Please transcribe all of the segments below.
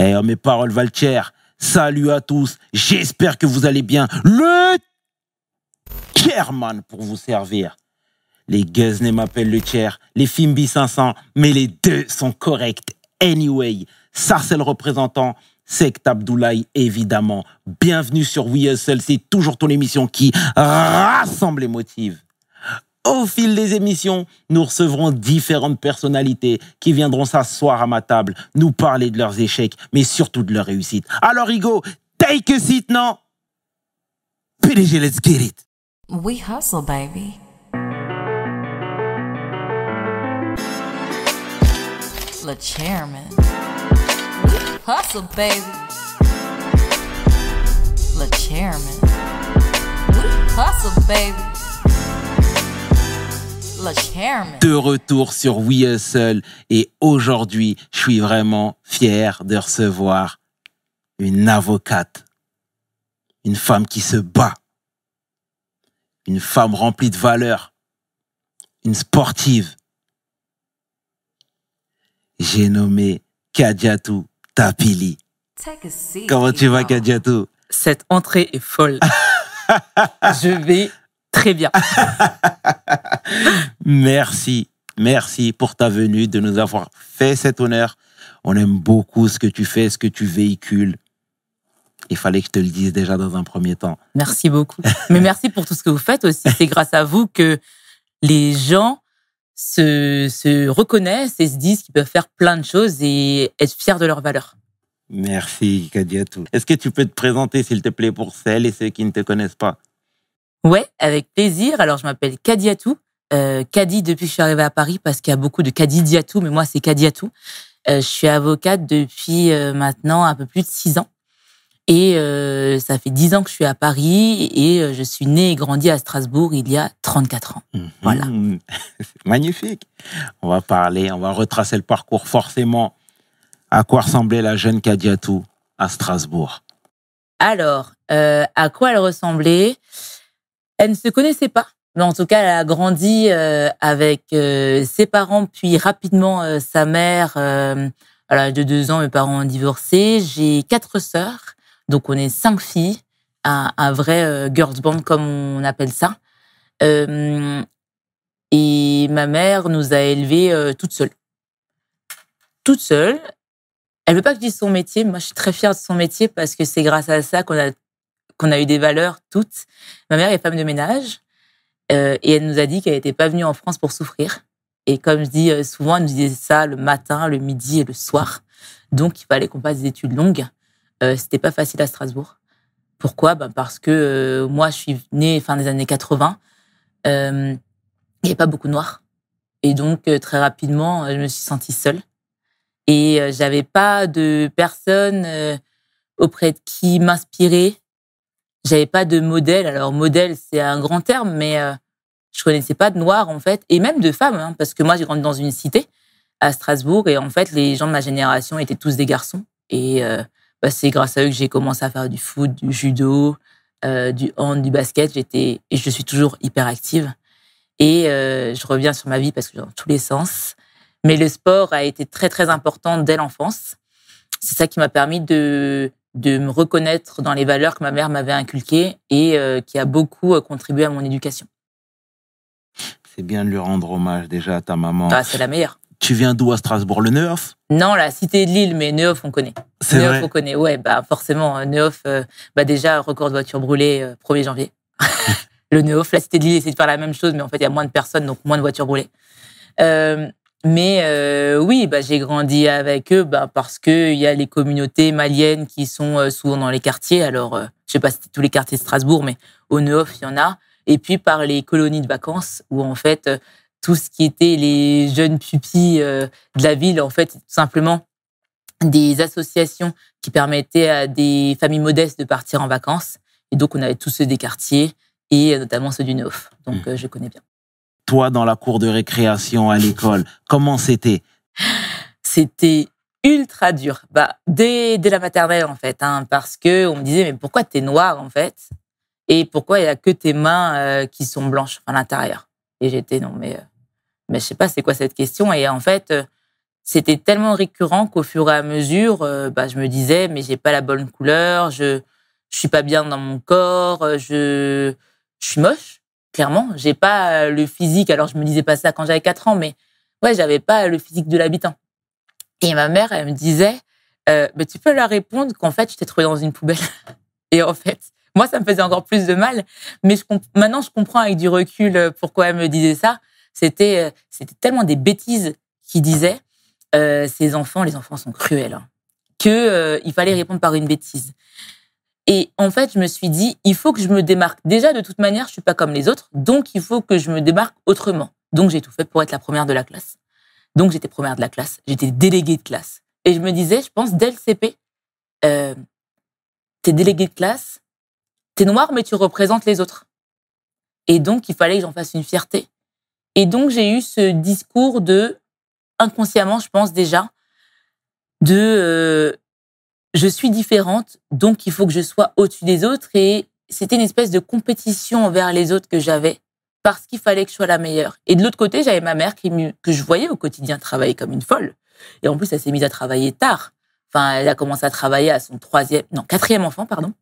Eh, mes paroles valent. Salut à tous. J'espère que vous allez bien. Le chairman pour vous servir. Les Guzney m'appellent le chair, les Fimbi 500, mais les deux sont corrects. Anyway, le représentant. Sect Abdoulaye, évidemment. Bienvenue sur We Hustle, c'est toujours ton émission qui rassemble les motifs. Au fil des émissions, nous recevrons différentes personnalités qui viendront s'asseoir à ma table, nous parler de leurs échecs, mais surtout de leurs réussites. Alors, Hugo, take a seat, non? PDG, let's get it. We hustle, baby. Le chairman. Hustle, baby. Le chairman. Hustle, baby. De retour sur We Hustle et aujourd'hui, je suis vraiment fier de recevoir une avocate, une femme qui se bat, une femme remplie de valeurs, une sportive. J'ai nommé Kadiatou Tapili. Comment tu vas. Kadiatou? Cette entrée est folle. je vais très bien. Merci, merci pour ta venue, de nous avoir fait cet honneur. On aime beaucoup ce que tu fais, ce que tu véhicules. Il fallait que je te le dise déjà dans un premier temps. Merci beaucoup. Mais merci pour tout ce que vous faites aussi. C'est grâce à vous que les gens se, se reconnaissent et se disent qu'ils peuvent faire plein de choses et être fiers de leurs valeurs. Merci, Kadiatou. Est-ce que tu peux te présenter, s'il te plaît, pour celles et ceux qui ne te connaissent pas? Ouais, avec plaisir. Alors, je m'appelle Kadiatou. Euh, Kadi depuis que je suis arrivée à Paris parce qu'il y a beaucoup de Kadi Diatou, mais moi, c'est Kadiatou. Euh, je suis avocate depuis euh, maintenant un peu plus de six ans. Et euh, ça fait dix ans que je suis à Paris et euh, je suis née et grandie à Strasbourg il y a 34 ans. Voilà. Mhm. C'est magnifique. On va parler, on va retracer le parcours forcément. À quoi ressemblait la jeune Kadiatou à Strasbourg? Alors, à quoi elle ressemblait? Elle ne se connaissait pas. Mais en tout cas, elle a grandi euh, avec euh, ses parents, puis rapidement euh, sa mère. À l'âge de deux ans, mes parents ont divorcé. J'ai quatre sœurs, donc on est cinq filles, un, un vrai girls band comme on appelle ça. Euh, et ma mère nous a élevés euh, toutes seules. Toutes seules. Elle veut pas que je dise son métier. Moi, je suis très fière de son métier parce que c'est grâce à ça qu'on a qu'on a eu des valeurs toutes. Ma mère est femme de ménage euh, et elle nous a dit qu'elle n'était pas venue en France pour souffrir. Et comme je dis euh, souvent, elle nous disait ça le matin, le midi et le soir. Donc, il fallait qu'on fasse des études longues. Euh, C'était pas facile à Strasbourg. Pourquoi? Ben Parce que euh, moi, je suis née fin des années 80. Euh, il n'y avait pas beaucoup de noirs. Et donc, très rapidement, je me suis sentie seule. Et j'avais pas de personne auprès de qui m'inspirer. J'avais pas de modèle. Alors, modèle, c'est un grand terme, mais euh, je connaissais pas de noirs, en fait. Et même de femmes, hein, parce que moi, j'ai grandi dans une cité à Strasbourg. Et en fait, les gens de ma génération étaient tous des garçons. Et euh, bah, c'est grâce à eux que j'ai commencé à faire du foot, du judo, euh, du hand, du basket. J'étais et je suis toujours hyper active. Et euh, je reviens sur ma vie parce que dans tous les sens. Mais le sport a été très très important dès l'enfance. C'est ça qui m'a permis de de me reconnaître dans les valeurs que ma mère m'avait inculquées et euh, qui a beaucoup euh, contribué à mon éducation. C'est bien de lui rendre hommage déjà à ta maman. Ah, c'est la meilleure. Tu viens d'où à Strasbourg Le Neuf? Non, la cité de Lille, mais Neuf, on connaît. C'est Neuf, on connaît. Ouais, bah forcément, euh, Neuf, euh, bah déjà, record de voiture brûlée, euh, 1er janvier. le Neuf, la cité de Lille essaie de faire la même chose, mais en fait, il y a moins de personnes, donc moins de voitures brûlées. Euh, mais euh, oui, bah, j'ai grandi avec eux bah, parce que il y a les communautés maliennes qui sont euh, souvent dans les quartiers. Alors, euh, je sais pas si c'était tous les quartiers de Strasbourg, mais au Neuf, il y en a. Et puis par les colonies de vacances, où en fait, euh, tout ce qui était les jeunes pupilles euh, de la ville, en fait, tout simplement des associations qui permettaient à des familles modestes de partir en vacances. Et donc, on avait tous ceux des quartiers et notamment ceux du Neuf. Donc, Mmh. je connais bien. Toi, dans la cour de récréation à l'école, comment c'était? C'était ultra dur. Bah, dès, dès la maternelle, en fait, hein, parce que on me disait, mais pourquoi t'es noire, en fait? Et pourquoi il y a que tes mains euh, qui sont blanches à l'intérieur? Et j'étais, non, mais, euh, mais je sais pas, c'est quoi cette question? Et en fait, euh, c'était tellement récurrent qu'au fur et à mesure, euh, bah, je me disais, mais j'ai pas la bonne couleur, je, je suis pas bien dans mon corps, je, je suis moche, clairement. J'ai pas le physique, alors je me disais pas ça quand j'avais 4 ans, mais ouais, j'avais pas le physique de l'habitant. Et ma mère, elle me disait, euh, bah, tu peux leur répondre qu'en fait, je t'ai trouvé dans une poubelle. Et en fait, moi, ça me faisait encore plus de mal. Mais maintenant, je comprends avec du recul euh, pourquoi elle me disait ça. C'était, euh, c'était tellement des bêtises qu'il disait. Euh, ces enfants, les enfants sont cruels, hein, que euh, il fallait répondre par une bêtise. Et en fait, je me suis dit, il faut que je me démarque. Déjà, de toute manière, je suis pas comme les autres, donc il faut que je me démarque autrement. Donc j'ai tout fait pour être la première de la classe. Donc j'étais première de la classe, j'étais déléguée de classe. Et je me disais, je pense dès le CP, euh, t'es déléguée de classe, t'es noir mais tu représentes les autres. Et donc il fallait que j'en fasse une fierté. Et donc j'ai eu ce discours de inconsciemment, je pense déjà, de euh, je suis différente, donc il faut que je sois au-dessus des autres. Et c'était une espèce de compétition envers les autres que j'avais parce qu'il fallait que je sois la meilleure. Et de l'autre côté, j'avais ma mère que je voyais au quotidien travailler comme une folle. Et en plus, elle s'est mise à travailler tard. Enfin, elle a commencé à travailler à son troisième, non, quatrième enfant, pardon.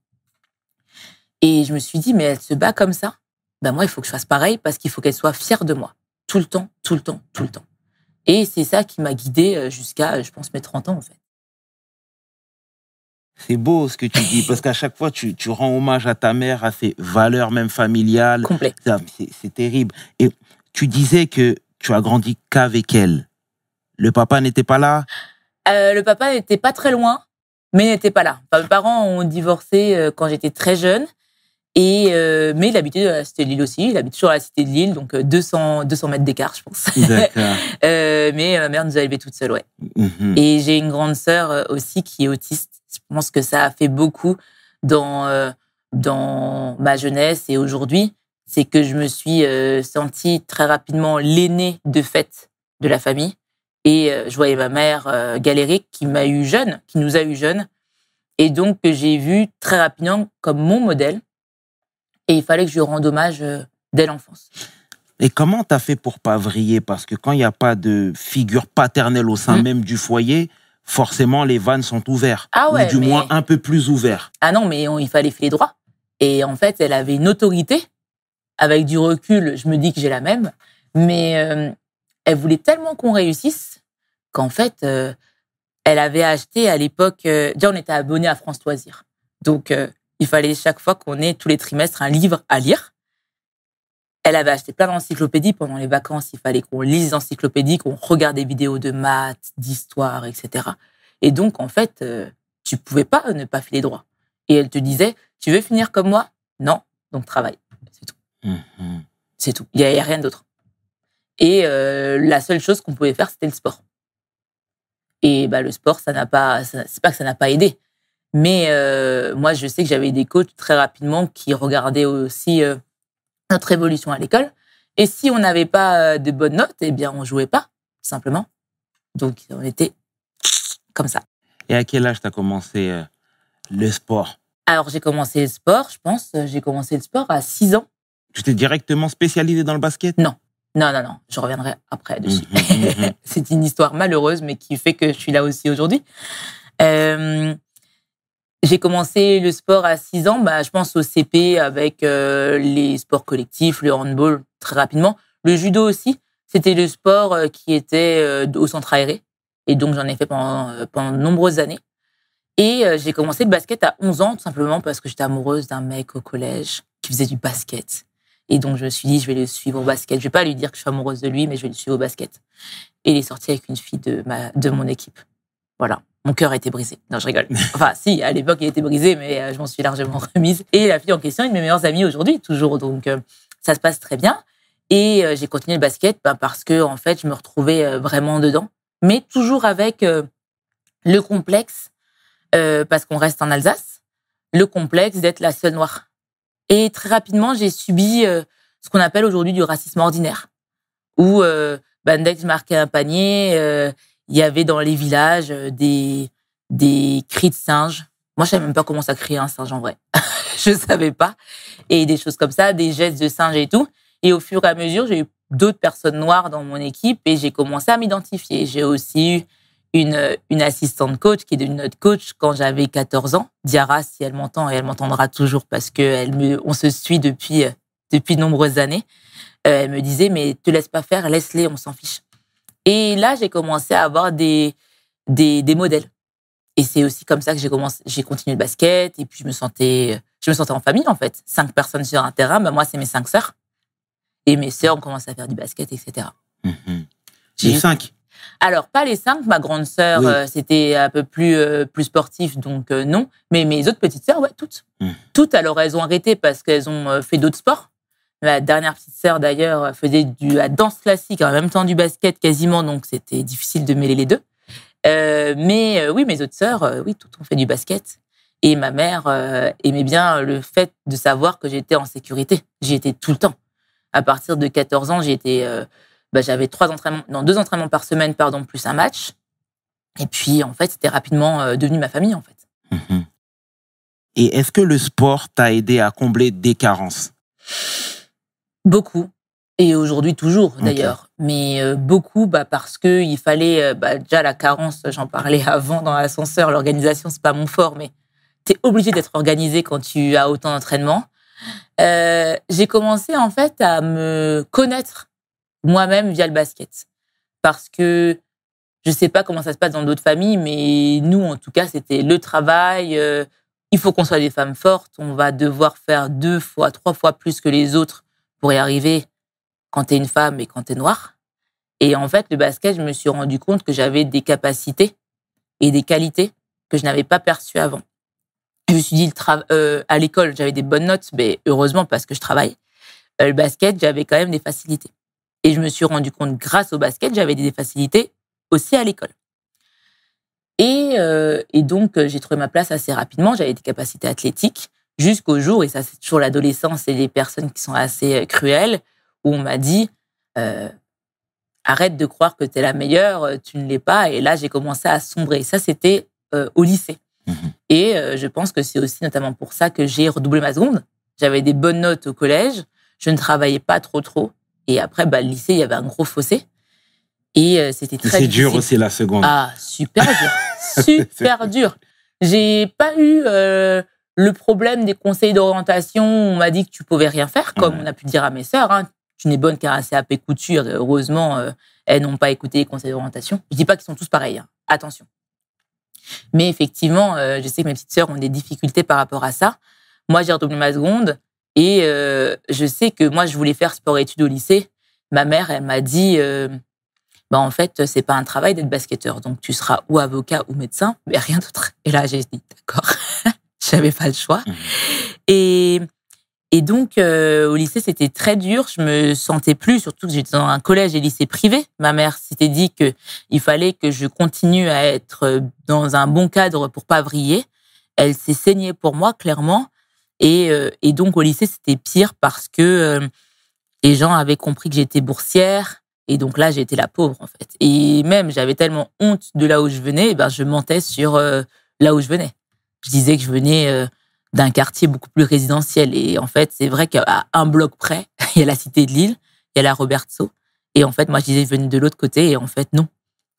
Et je me suis dit, mais elle se bat comme ça. Ben moi, il faut que je fasse pareil parce qu'il faut qu'elle soit fière de moi. Tout le temps, tout le temps, tout le temps. Et c'est ça qui m'a guidée euh, jusqu'à, je pense, mes 30 ans, en fait. C'est beau ce que tu dis, parce qu'à chaque fois, tu, tu rends hommage à ta mère, à ses valeurs même familiales. Complet. C'est terrible. Et tu disais que tu as grandi qu'avec elle. Le papa n'était pas là? Euh, le papa n'était pas très loin, mais n'était pas là. Enfin, mes parents ont divorcé euh, quand j'étais très jeune. Et euh, mais il habitait à la cité de Lille aussi. Il habite toujours à la cité de Lille, donc euh, 200, 200 mètres d'écart, je pense. Euh, mais ma mère nous a élevés toute seule, ouais. Mhm. Et j'ai une grande sœur aussi qui est autiste. Je pense que ça a fait beaucoup dans euh, dans ma jeunesse et aujourd'hui. C'est que je me suis euh, sentie très rapidement l'aînée de fait de la famille. Et euh, je voyais ma mère galérer, qui m'a eu jeune, qui nous a eu jeune. Et donc que j'ai vu très rapidement comme mon modèle. Et il fallait que je lui rende hommage dès l'enfance. Et comment t'as fait pour pas vriller? Parce que quand il n'y a pas de figure paternelle au sein Mhm. même du foyer, forcément les vannes sont ouvertes. Ah ouais, ou du mais- moins un peu plus ouverts. Ah non, mais on- il fallait filer droit. Et en fait, elle avait une autorité. Avec du recul, je me dis que j'ai la même. Mais euh, elle voulait tellement qu'on réussisse qu'en fait, euh, elle avait acheté à l'époque. euh, déjà, on était abonné à France Loisirs. Donc, il fallait chaque fois qu'on ait tous les trimestres un livre à lire. Elle avait acheté plein d'encyclopédies pendant les vacances. Il fallait qu'on lise les encyclopédies, qu'on regarde des vidéos de maths, d'histoire, etc. Et donc, en fait, euh, tu pouvais pas ne pas filer droit. Et elle te disait, tu veux finir comme moi? Non, donc travaille. C'est tout. Mhm. C'est tout. Il n'y a, rien d'autre. Et euh, la seule chose qu'on pouvait faire, c'était le sport. Et bah, le sport, ça n'a pas, c'est pas que ça n'a pas aidé. Mais euh, moi, je sais que j'avais des coachs très rapidement qui regardaient aussi euh, notre évolution à l'école. Et si on n'avait pas euh, de bonnes notes, eh bien, on jouait pas, simplement. Donc, on était comme ça. Et à quel âge t'as commencé euh, le sport? Alors, j'ai commencé le sport, je pense. J'ai commencé le sport à 6 ans. Tu t'es directement spécialisé dans le basket? Non, non, non. Je reviendrai après dessus. Mhm, mhm. C'est une histoire malheureuse, mais qui fait que je suis là aussi aujourd'hui. Euh, j'ai commencé le sport à 6 ans, bah, je pense au CP avec euh, les sports collectifs, le handball très rapidement. Le judo aussi, c'était le sport euh, qui était euh, au centre aéré. Et donc j'en ai fait pendant, pendant de nombreuses années. Et j'ai commencé le basket à 11 ans, tout simplement parce que j'étais amoureuse d'un mec au collège qui faisait du basket. Et donc je me suis dit, je vais le suivre au basket. Je vais pas lui dire que je suis amoureuse de lui, mais je vais le suivre au basket. Et il est sorti avec une fille de, ma, de mon équipe. Voilà. Mon cœur a été brisé. Non, je rigole. Enfin, si, à l'époque, il était brisé, mais euh, je m'en suis largement remise. Et la fille en question est une de mes meilleures amies aujourd'hui, toujours. Donc, euh, ça se passe très bien. Et euh, j'ai continué le basket bah, parce que, en fait, je me retrouvais vraiment dedans. Mais toujours avec euh, le complexe, euh, parce qu'on reste en Alsace, le complexe d'être la seule noire. Et très rapidement, j'ai subi euh, ce qu'on appelle aujourd'hui du racisme ordinaire, où bah, dès que je marquais un panier, il y avait dans les villages euh, des, des cris de singes. Moi, je savais même pas comment ça criait un singe en vrai. je savais pas. Et des choses comme ça, des gestes de singe et tout. Et au fur et à mesure, j'ai eu d'autres personnes noires dans mon équipe et j'ai commencé à m'identifier. J'ai aussi eu une, une assistante coach qui est devenue notre coach quand j'avais 14 ans. Diara, si elle m'entend, et elle m'entendra toujours parce que elle me, on se suit depuis, depuis de nombreuses années. Euh, elle me disait, mais te laisse pas faire, laisse-les, on s'en fiche. Et là, j'ai commencé à avoir des, des, des modèles. Et c'est aussi comme ça que j'ai commencé, j'ai continué le basket et puis je me sentais, je me sentais en famille en fait. Cinq personnes sur un terrain, bah, moi c'est mes cinq sœurs. Et mes sœurs ont commencé à faire du basket, etc. Mhm. Les cinq? Alors, pas les cinq. Ma grande sœur, Oui. euh, c'était un peu plus, euh, plus sportif, donc euh, non. Mais mes autres petites sœurs, ouais, toutes. Mhm. Toutes, alors, elles ont arrêté parce qu'elles ont euh, fait d'autres sports. Ma dernière petite sœur, d'ailleurs, faisait du, la danse classique en même temps du basket quasiment, donc c'était difficile de mêler les deux. Euh, mais euh, oui, mes autres sœurs, euh, oui, toutes ont fait du basket. Et ma mère aimait bien le fait de savoir que j'étais en sécurité. J'y étais tout le temps. À partir de 14 ans, euh, bah, j'avais trois entraînements, deux entraînements par semaine, pardon, plus un match. Et puis, en fait, c'était rapidement devenu ma famille, en fait. Mhm. Et est-ce que le sport t'a aidé à combler des carences? Beaucoup. Et aujourd'hui, toujours, d'ailleurs. Mais euh, beaucoup, bah, parce que il fallait, euh, bah, déjà, la carence, j'en parlais avant dans l'ascenseur, l'organisation, c'est pas mon fort, mais tu es obligé d'être organisé quand tu as autant d'entraînement. Euh, j'ai commencé, en fait, à me connaître moi-même via le basket. Parce que je sais pas comment ça se passe dans d'autres familles, mais nous, en tout cas, c'était le travail. euh, il faut qu'on soit des femmes fortes. On va devoir faire deux fois, trois fois plus que les autres pour y arriver quand tu es une femme et quand tu es noire. Et en fait, le basket, je me suis rendu compte que j'avais des capacités et des qualités que je n'avais pas perçues avant. Je me suis dit, euh, à l'école, j'avais des bonnes notes, mais heureusement parce que je travaille. Euh, le basket, j'avais quand même des facilités. Et je me suis rendu compte, grâce au basket, j'avais des facilités aussi à l'école. Et, euh, et donc, j'ai trouvé ma place assez rapidement. J'avais des capacités athlétiques jusqu'au jour, et ça, c'est toujours l'adolescence et les personnes qui sont assez euh, cruelles, où on m'a dit euh, arrête de croire que tu es la meilleure, euh, tu ne l'es pas. Et là, j'ai commencé à sombrer. Ça, c'était euh, au lycée. Mhm. Et euh, je pense que c'est aussi notamment pour ça que j'ai redoublé ma seconde. J'avais des bonnes notes au collège, je ne travaillais pas trop trop. Et après, bah, le lycée, il y avait un gros fossé. Et euh, c'était très C'est dur aussi la seconde. Ah, super dur. super dur. J'ai pas eu euh, le problème des conseils d'orientation. On m'a dit que tu pouvais rien faire, comme Ouais. on a pu dire à mes sœurs. Hein. Tu n'es bonne qu'à un CAP couture. Heureusement, euh, elles n'ont pas écouté les conseils d'orientation. Je dis pas qu'ils sont tous pareils. hein. Attention. Mais effectivement, euh, je sais que mes petites sœurs ont des difficultés par rapport à ça. Moi, j'ai redoublé ma seconde et euh, je sais que moi, je voulais faire sport-études au lycée. Ma mère, elle m'a dit, bah en fait, c'est pas un travail d'être basketteur, donc tu seras ou avocat ou médecin, mais rien d'autre. Et là, j'ai dit d'accord, j'avais pas le choix. Mhm. Et et donc euh, au lycée, c'était très dur. Je me sentais plus, surtout que j'étais dans un collège et lycée privé. Ma mère s'était dit que il fallait que je continue à être dans un bon cadre pour pas vriller. Elle s'est saignée pour moi clairement. Et, euh, et donc au lycée, c'était pire parce que euh, les gens avaient compris que j'étais boursière. Et donc là, j'étais la pauvre, en fait. Et même, j'avais tellement honte de là où je venais, eh ben, je mentais sur euh, là où je venais. Je disais que je venais euh, d'un quartier beaucoup plus résidentiel. Et en fait, c'est vrai qu'à un bloc près, il y a la cité de Lille, il y a la Robertso. Et en fait, moi, je disais que je venais de l'autre côté. Et en fait, non.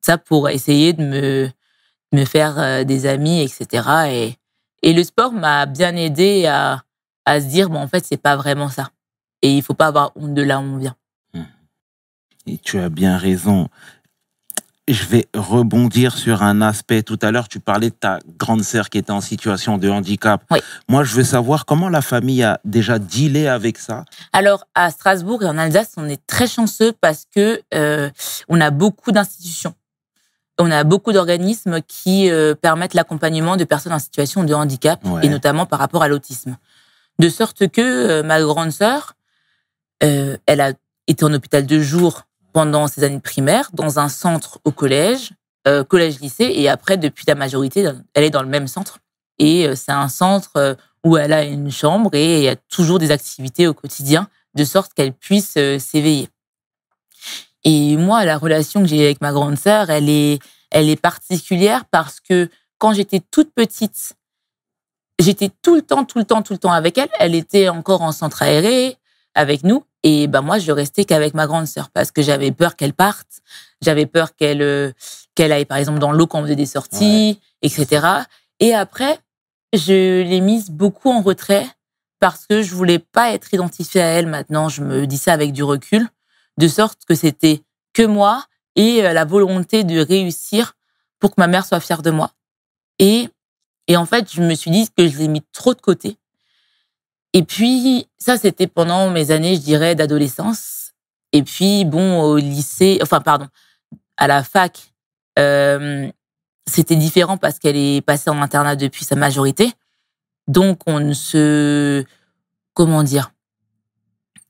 Ça pour essayer de me, me faire euh, des amis, etc. Et, et le sport m'a bien aidé à, à se dire, bon, en fait, c'est pas vraiment ça. Et il faut pas avoir honte de là où on vient. Et tu as bien raison. Je vais rebondir sur un aspect. Tout à l'heure, tu parlais de ta grande sœur qui était en situation de handicap. Oui. Moi, je veux savoir comment la famille a déjà dealé avec ça. Alors, à Strasbourg et en Alsace, on est très chanceux parce que euh, on a beaucoup d'institutions. On a beaucoup d'organismes qui euh, permettent l'accompagnement de personnes en situation de handicap, Ouais. et notamment par rapport à l'autisme. De sorte que euh, ma grande sœur, euh, elle a été en hôpital de jour pendant ses années primaires, dans un centre au collège, euh, collège-lycée, et après, depuis la majorité, elle est dans le même centre. Et euh, c'est un centre euh, où elle a une chambre et il y a toujours des activités au quotidien, de sorte qu'elle puisse s'éveiller. Et moi, la relation que j'ai avec ma grande sœur, elle est, elle est particulière parce que quand j'étais toute petite, j'étais tout le temps, tout le temps, tout le temps avec elle. Elle était encore en centre aéré avec nous Et ben moi, je restais qu'avec ma grande sœur parce que j'avais peur qu'elle parte, j'avais peur qu'elle euh, qu'elle aille par exemple dans l'eau quand on faisait des sorties, etc. Et après, je l'ai mise beaucoup en retrait parce que je voulais pas être identifiée à elle. Maintenant, je me dis ça avec du recul, de sorte que c'était que moi et euh, la volonté de réussir pour que ma mère soit fière de moi. Et et en fait, je me suis dit que je l'ai mis trop de côté. Et puis, ça, c'était pendant mes années, je dirais, d'adolescence. Et puis, bon, au lycée, enfin, pardon, à la fac, euh, c'était différent parce qu'elle est passée en internat depuis sa majorité. Donc, on ne se, comment dire,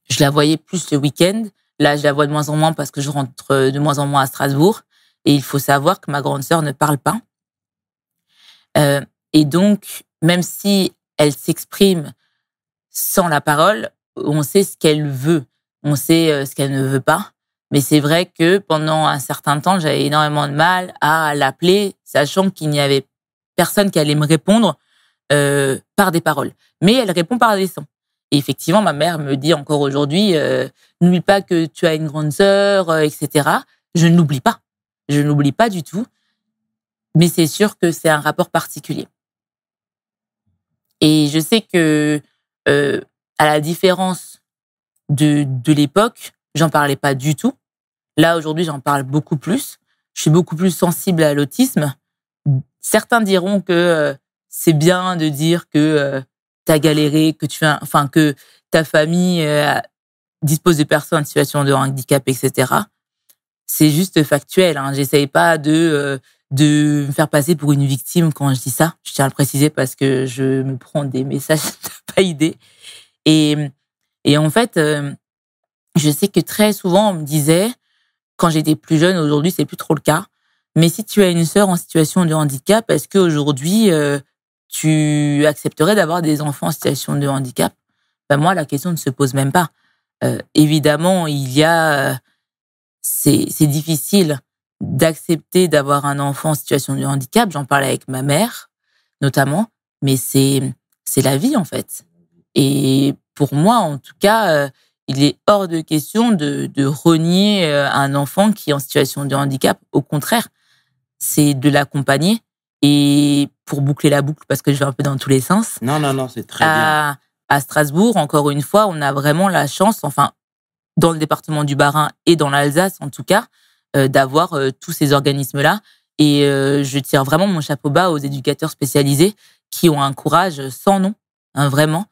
je la voyais plus le week-end. Là, je la vois de moins en moins parce que je rentre de moins en moins à Strasbourg. Et il faut savoir que ma grande sœur ne parle pas. Euh, et donc, même si elle s'exprime sans la parole, on sait ce qu'elle veut, on sait euh, ce qu'elle ne veut pas. Mais c'est vrai que pendant un certain temps, j'avais énormément de mal à l'appeler, sachant qu'il n'y avait personne qui allait me répondre euh, par des paroles. Mais elle répond par des sons. Et effectivement, ma mère me dit encore aujourd'hui, euh, n'oublie pas que tu as une grande sœur, etc. Je ne l'oublie pas. Je ne l'oublie pas du tout. Mais c'est sûr que c'est un rapport particulier. Et je sais que, euh, à la différence de, de l'époque, j'en parlais pas du tout. Là, aujourd'hui, j'en parle beaucoup plus. Je suis beaucoup plus sensible à l'autisme. Certains diront que euh, c'est bien de dire que euh, tu as galéré, que tu as, enfin, que ta famille euh, dispose de personnes en situation de handicap, etc. C'est juste factuel. Hein. J'essaye pas de euh, de me faire passer pour une victime quand je dis ça. Je tiens à le préciser parce que je me prends des messages, t'as pas idée. Et, et en fait, euh, je sais que très souvent, on me disait, quand j'étais plus jeune, aujourd'hui, c'est plus trop le cas, mais si tu as une sœur en situation de handicap, est-ce qu'aujourd'hui, euh, tu accepterais d'avoir des enfants en situation de handicap? Ben Moi, la question ne se pose même pas. Euh, évidemment, il y a... c'est difficile d'accepter d'avoir un enfant en situation de handicap. J'en parlais avec ma mère, notamment, mais c'est c'est la vie en fait. Et pour moi, en tout cas, euh, il est hors de question de, de renier euh, un enfant qui est en situation de handicap. Au contraire, c'est de l'accompagner. Et pour boucler la boucle, parce que je vais un peu dans tous les sens, Non, non, non, c'est très bien. à, à Strasbourg, encore une fois, on a vraiment la chance, enfin, dans le département du Bas-Rhin et dans l'Alsace en tout cas, d'avoir euh, tous ces organismes-là. Et euh, je tire vraiment mon chapeau bas aux éducateurs spécialisés qui ont un courage sans nom, hein, vraiment,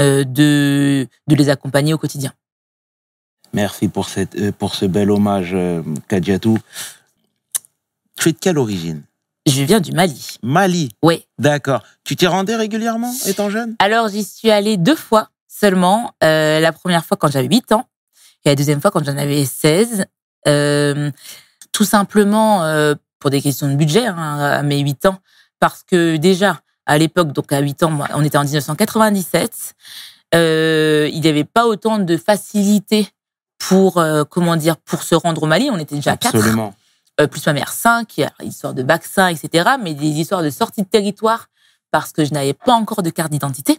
euh, de, de les accompagner au quotidien. Merci pour, cette, euh, pour ce bel hommage, euh, Kadiatou. Tu es de quelle origine? Je viens du Mali. Mali? Oui. D'accord. Tu t'y rendais régulièrement étant jeune? Alors, j'y suis allée deux fois seulement. Euh, la première fois quand j'avais 8 ans et la deuxième fois quand j'en avais 16. Euh, tout simplement euh, pour des questions de budget hein, à mes 8 ans. Parce que déjà, à l'époque, donc à 8 ans, moi, on était en 1997, euh, il n'y avait pas autant de facilité pour, euh, comment dire, pour se rendre au Mali. On était déjà quatre Absolument. euh, plus ma mère 5, il y a histoire de vaccins, etc. Mais des histoires de sortie de territoire parce que je n'avais pas encore de carte d'identité.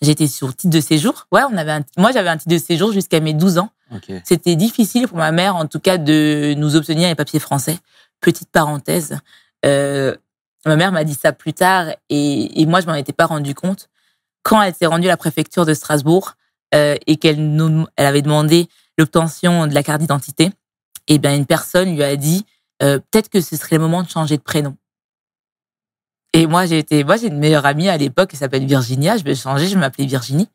J'étais sur titre de séjour. Ouais, on avait un, moi j'avais un titre de séjour jusqu'à mes 12 ans. Ok. C'était difficile pour ma mère, en tout cas, de nous obtenir les papiers français. Petite parenthèse. Euh, ma mère m'a dit ça plus tard et, et moi je m'en étais pas rendu compte. Quand elle s'est rendue à la préfecture de Strasbourg euh, et qu'elle nous, elle avait demandé l'obtention de la carte d'identité, eh bien une personne lui a dit euh, peut-être que ce serait le moment de changer de prénom. Et moi, j'ai été, moi, j'ai une meilleure amie à l'époque qui s'appelle Virginia. Je vais changer, je m'appeler Virginie.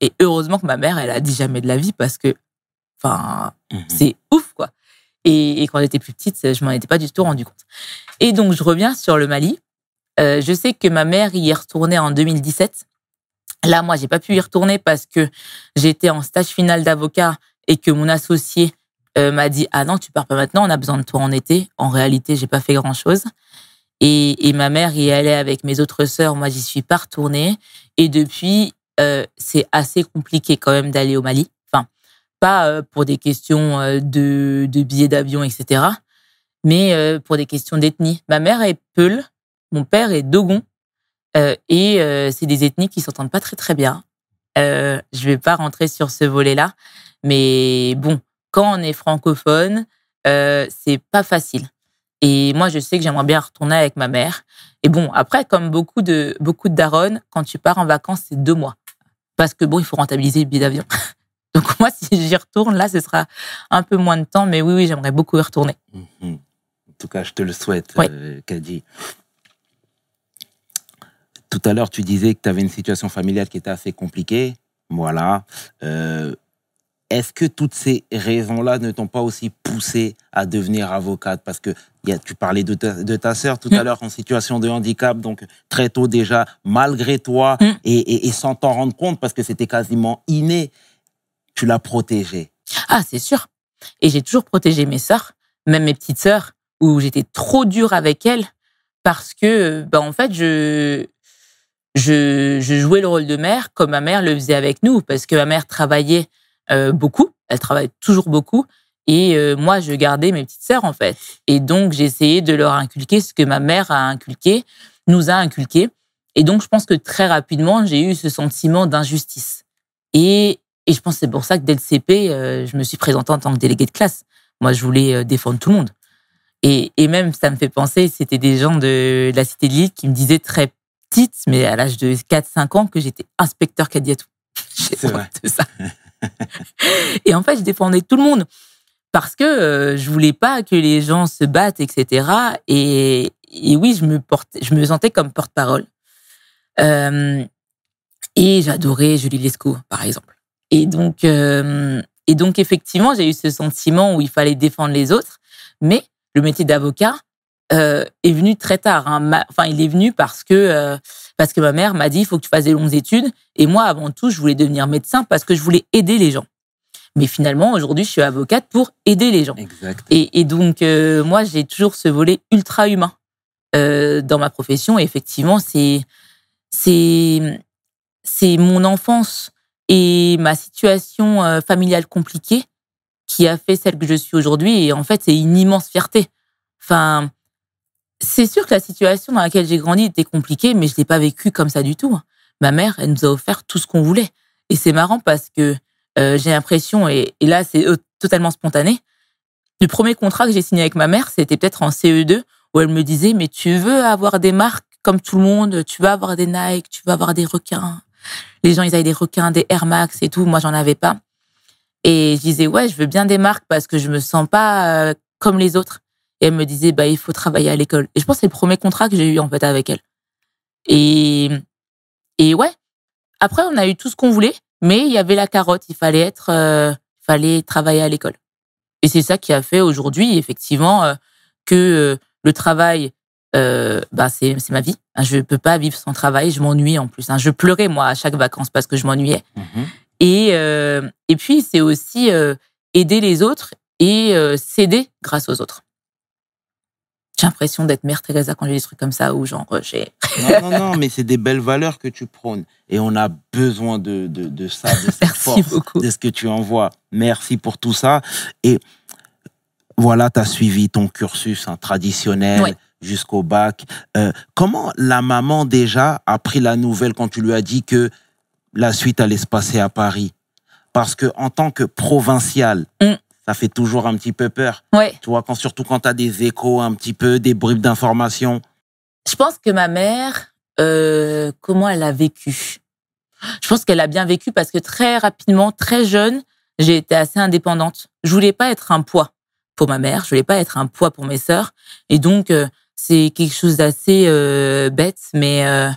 Et heureusement que ma mère, elle a dit jamais de la vie parce que, enfin, Mhm. c'est ouf, quoi. Et, et quand j'étais plus petite, je m'en étais pas du tout rendu compte. Et donc, je reviens sur le Mali. Euh, je sais que ma mère y est retournée en 2017. Là, moi, j'ai pas pu y retourner parce que j'étais en stage final d'avocat et que mon associé euh, m'a dit ah non, tu pars pas maintenant, on a besoin de toi en été. En réalité, j'ai pas fait grand chose. Et, et ma mère y allait avec mes autres sœurs. Moi, j'y suis pas retournée. Et depuis, euh, c'est assez compliqué quand même d'aller au Mali. Enfin, pas euh, pour des questions euh, de, de billets d'avion, etc. Mais euh, pour des questions d'ethnie. Ma mère est Peul, mon père est Dogon. Euh, et euh, c'est des ethnies qui s'entendent pas très très bien. Euh, je vais pas rentrer sur ce volet-là, mais bon, quand on est francophone, c'est pas facile. Et moi, je sais que j'aimerais bien retourner avec ma mère. Et bon, après, comme beaucoup de beaucoup de daronnes, quand tu pars en vacances, c'est deux mois, parce que bon, il faut rentabiliser le billet d'avion. Donc moi, si j'y retourne, là, ce sera un peu moins de temps, mais oui, oui, j'aimerais beaucoup y retourner. Mhm. En tout cas, je te le souhaite, Ouais. euh, Kadi. Tout à l'heure, tu disais que tu avais une situation familiale qui était assez compliquée. Voilà. Euh, Est-ce que toutes ces raisons-là ne t'ont pas aussi poussé à devenir avocate? Parce que il y a- tu parlais de ta, de ta sœur tout à Mm. l'heure en situation de handicap, donc très tôt déjà, malgré toi, Mm. et, et- et sans t'en rendre compte, parce que c'était quasiment inné, tu l'as protégée. Ah, c'est sûr. Et j'ai toujours protégé mes sœurs, même mes petites sœurs, où j'étais trop dure avec elles parce que, bah, en fait, je, je, je jouais le rôle de mère comme ma mère le faisait avec nous parce que ma mère travaillait euh, beaucoup, elle travaille toujours beaucoup. Et euh, moi, je gardais mes petites sœurs, en fait. Et donc, j'essayais de leur inculquer ce que ma mère a inculqué, nous a inculqué. Et donc, je pense que très rapidement, j'ai eu ce sentiment d'injustice. Et, et je pense que c'est pour ça que dès le CP, euh, je me suis présentée en tant que déléguée de classe. Moi, je voulais défendre tout le monde. Et, et même, ça me fait penser, c'était des gens de la Cité de Lille qui me disaient très petite, mais à l'âge de 4-5 ans, que j'étais inspecteur Cadiatou. J'ai C'est vrai. de ça. et en fait, je défendais tout le monde parce que euh, je voulais pas que les gens se battent, etc. Et, oui, je me portais, je me sentais comme porte-parole. Euh, et j'adorais Julie Lescaut, par exemple. Et donc, euh, et donc effectivement, j'ai eu ce sentiment où il fallait défendre les autres, mais le métier d'avocat euh, est venu très tard. hein. Enfin, il est venu parce que parce que ma mère m'a dit il faut que tu fasses des longues études. Et moi, avant tout, je voulais devenir médecin parce que je voulais aider les gens. Mais finalement, aujourd'hui, je suis avocate pour aider les gens. Exact. Et, et donc, euh, moi, j'ai toujours ce volet ultra humain euh, dans ma profession. Et effectivement, c'est c'est c'est mon enfance et ma situation euh, familiale compliquée qui a fait celle que je suis aujourd'hui. Et en fait, c'est une immense fierté. Enfin, c'est sûr que la situation dans laquelle j'ai grandi était compliquée, mais je l'ai pas vécue comme ça du tout. hein. Ma mère, elle nous a offert tout ce qu'on voulait. Et c'est marrant parce que euh, j'ai l'impression, et, là, c'est euh, totalement spontané, le premier contrat que j'ai signé avec ma mère, c'était peut-être en CE2, où elle me disait, mais tu veux avoir des marques comme tout le monde, tu veux avoir des Nike, tu veux avoir des requins. Les gens, ils avaient des requins, des Air Max et tout. Moi, j'en avais pas. Et je disais, ouais, je veux bien des marques parce que je me sens pas euh, comme les autres. Et elle me disait, bah, il faut travailler à l'école. Et je pense que c'est le premier contrat que j'ai eu, en fait, avec elle. Et, et ouais. Après, on a eu tout ce qu'on voulait, mais il y avait la carotte. Il fallait être, euh, fallait travailler à l'école. Et c'est ça qui a fait aujourd'hui, effectivement, euh, que euh, le travail, euh, bah, c'est, c'est ma vie. Hein, Je peux pas vivre sans travail. Je m'ennuie en plus. hein. Je pleurais, moi, à chaque vacances parce que je m'ennuyais. Mhm. Et, euh, et puis, c'est aussi euh, aider les autres et euh, s'aider grâce aux autres. J'ai l'impression d'être Mère Teresa quand j'ai des trucs comme ça, où genre, euh, j'ai... Non, non, non, mais c'est des belles valeurs que tu prônes. Et on a besoin de, de, de ça, de cette Merci force, beaucoup. de ce que tu envoies. Merci pour tout ça. Et voilà, tu as suivi ton cursus hein, traditionnel Ouais. jusqu'au bac. Euh, comment la maman déjà a pris la nouvelle quand tu lui as dit que la suite allait se passer à Paris? Parce que en tant que provincial, Mm. Ça fait toujours un petit peu peur. Ouais. Tu vois, quand, surtout quand tu as des échos un petit peu, des bribes d'informations. Je pense que ma mère, euh, comment elle a vécu? Je pense qu'elle a bien vécu parce que très rapidement, très jeune, j'ai été assez indépendante. Je voulais pas être un poids pour ma mère, je voulais pas être un poids pour mes sœurs, et donc euh, c'est quelque chose d'assez euh, bête, mais euh,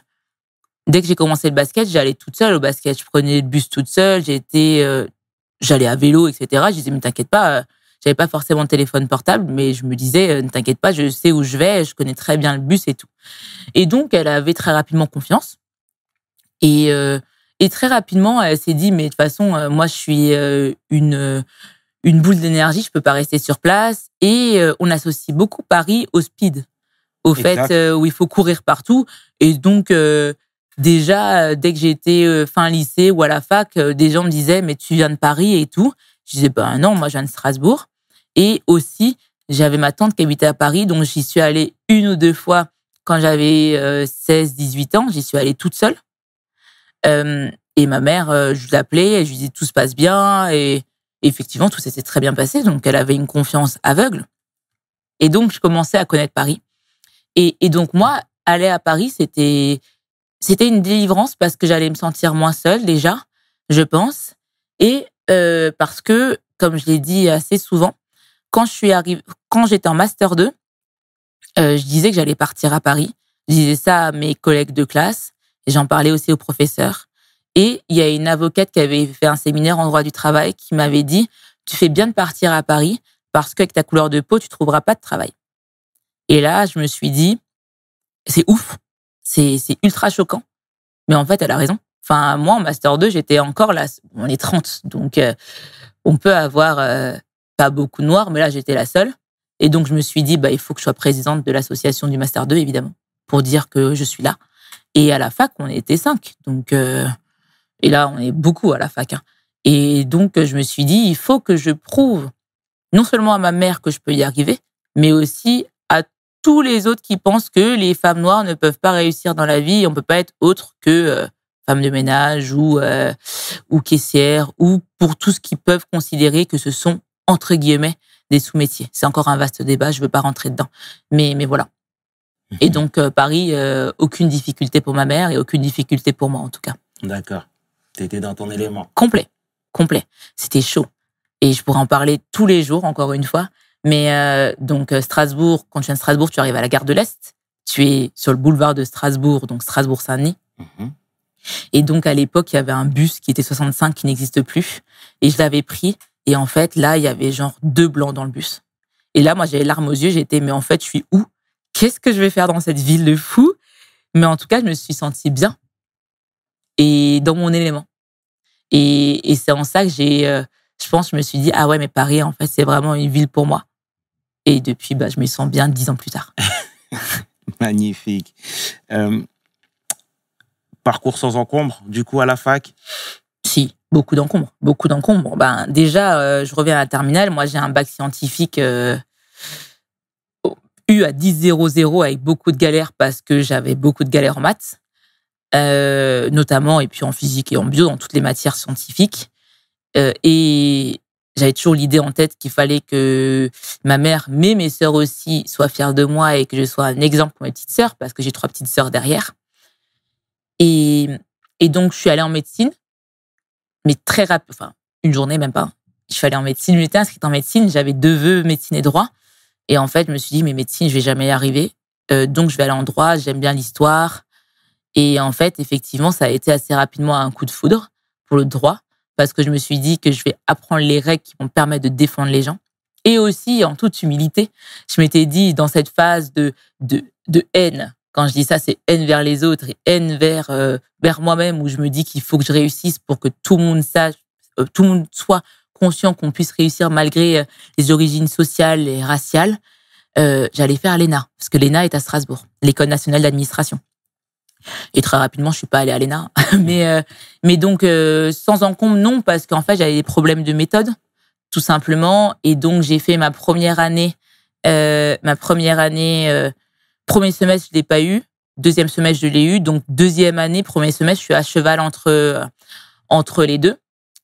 dès que j'ai commencé le basket, j'allais toute seule au basket. Je prenais le bus toute seule, j'étais, j'allais à vélo, etc. Je disais mais t'inquiète pas. euh, j'avais pas forcément de téléphone portable, mais je me disais, euh, ne t'inquiète pas, je sais où je vais, je connais très bien le bus et tout. Et donc, elle avait très rapidement confiance. Et, euh, et très rapidement, elle s'est dit, mais de toute façon, euh, moi, je suis une, une boule d'énergie, je peux pas rester sur place. Et on associe beaucoup Paris au speed, au Exact. fait où il faut courir partout. Et donc, euh, déjà, euh, dès que j'étais euh, fin lycée ou à la fac, euh, des gens me disaient, mais tu viens de Paris et tout. Je disais, ben non, moi, je viens de Strasbourg. Et aussi, j'avais ma tante qui habitait à Paris, donc j'y suis allée une ou deux fois quand j'avais 16, 18 ans. J'y suis allée toute seule. Et ma mère, je l'appelais, et je lui disais tout se passe bien, et effectivement, tout s'était très bien passé. Donc, elle avait une confiance aveugle. Et donc, je commençais à connaître Paris. Et donc, moi, aller à Paris, c'était c'était une délivrance parce que j'allais me sentir moins seule déjà, je pense, et euh, parce que, comme je l'ai dit assez souvent, quand je suis arrivée, quand j'étais en master 2, euh, je disais que j'allais partir à Paris. Je disais ça à mes collègues de classe et j'en parlais aussi aux professeurs. Et il y a une avocate qui avait fait un séminaire en droit du travail qui m'avait dit tu fais bien de partir à Paris parce qu'avec ta couleur de peau, tu trouveras pas de travail. Et là, je me suis dit c'est ouf, c'est ultra choquant. Mais en fait, elle a raison. Enfin, moi, en Master 2, j'étais encore là. On est 30, donc euh, on peut avoir euh, pas beaucoup de noirs, mais là, j'étais la seule. Et donc, je me suis dit, bah, il faut que je sois présidente de l'association du Master 2, évidemment, pour dire que je suis là. Et à la fac, on était cinq. Donc, euh, et là, on est beaucoup à la fac. Hein. Et donc, je me suis dit, il faut que je prouve non seulement à ma mère que je peux y arriver, mais aussi tous les autres qui pensent que les femmes noires ne peuvent pas réussir dans la vie, on peut pas être autre que euh, femme de ménage ou euh, ou caissière ou pour tout ce qu'ils peuvent considérer que ce sont entre guillemets des sous-métiers. C'est encore un vaste débat, je veux pas rentrer dedans. Mais mais voilà. Et mhm. donc euh, Paris, aucune difficulté pour ma mère et aucune difficulté pour moi en tout cas. D'accord. T'étais dans ton élément. Complet, complet. C'était chaud. Et je pourrais en parler tous les jours, encore une fois. Mais euh, donc euh, Strasbourg, quand tu viens de Strasbourg, tu arrives à la gare de l'Est. Tu es sur le boulevard de Strasbourg, donc Strasbourg-Saint-Denis. Mhm. Et donc à l'époque, il y avait un bus qui était 65 qui n'existe plus. Et je l'avais pris. Et en fait, là, il y avait genre deux blancs dans le bus. Et là, moi, j'avais larmes aux yeux. J'étais, mais en fait, je suis où? Qu'est-ce que je vais faire dans cette ville de fou? Mais en tout cas, je me suis sentie bien et dans mon élément. Et, et c'est en ça que j'ai, euh, je pense, je me suis dit, ah ouais, mais Paris, en fait, c'est vraiment une ville pour moi. Et depuis, bah, je me sens bien dix ans plus tard. Magnifique. Euh, parcours sans encombre, du coup, à la fac? Si, beaucoup d'encombre. Beaucoup d'encombre. Ben, déjà, euh, je reviens à la terminale. Moi, j'ai un bac scientifique euh, eu à 10-0-0 avec beaucoup de galères parce que j'avais beaucoup de galères en maths, notamment, et puis en physique et en bio, dans toutes les matières scientifiques. et j'avais toujours l'idée en tête qu'il fallait que ma mère, mais mes sœurs aussi, soient fières de moi et que je sois un exemple pour mes petites sœurs, parce que j'ai trois petites sœurs derrière. Et, et donc, je suis allée en médecine, mais très rapide, enfin, une journée même pas. Je suis allée en médecine, j'étais inscrite en médecine, j'avais deux vœux, médecine et droit. Et en fait, je me suis dit, mais médecine, je vais jamais y arriver. Euh, donc, je vais aller en droit, j'aime bien l'histoire. Et en fait, effectivement, ça a été assez rapidement un coup de foudre pour le droit parce que je me suis dit que je vais apprendre les règles qui vont me permettre de défendre les gens. Et aussi, en toute humilité, je m'étais dit dans cette phase de, de, haine, quand je dis ça, c'est haine vers les autres et haine vers, euh, vers moi-même, où je me dis qu'il faut que je réussisse pour que tout le monde sache, euh, tout le monde soit conscient qu'on puisse réussir malgré euh, les origines sociales et raciales. J'allais faire l'ENA, parce que l'ENA est à Strasbourg, l'École nationale d'administration. Et très rapidement, je suis pas allée à l'ENA. mais, euh, mais donc, euh, sans encombre, non, parce qu'en fait, j'avais des problèmes de méthode, tout simplement. Et donc, j'ai fait ma première année, euh, ma première année, premier semestre, je l'ai pas eu. Deuxième semestre, je l'ai eu. Donc, deuxième année, premier semestre, je suis à cheval entre, entre les deux.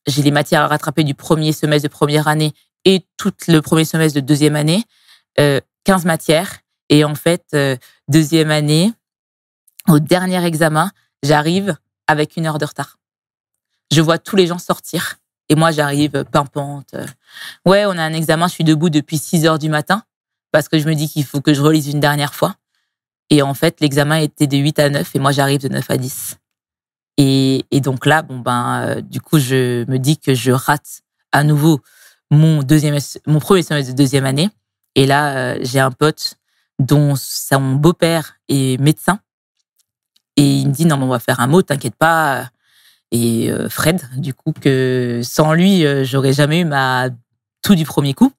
J'ai les matières à rattraper du premier semestre de première année et tout le premier semestre de deuxième année. 15 matières. Et en fait, deuxième année, au dernier examen, j'arrive avec une heure de retard. Je vois tous les gens sortir et moi j'arrive pimpante. Ouais, on a un examen, je suis debout depuis 6 heures du matin parce que je me dis qu'il faut que je relise une dernière fois. Et en fait, l'examen était de 8 à 9 et moi j'arrive de 9 à 10. Et, donc là, bon ben, euh, du coup, je me dis que je rate à nouveau mon deuxième, mon premier semestre de deuxième année. Et là, euh, j'ai un pote dont son beau-père est médecin et il me dit non, mais on va faire un mot, t'inquiète pas. Et euh, Fred, du coup, que sans lui, euh, j'aurais jamais eu ma tout du premier coup.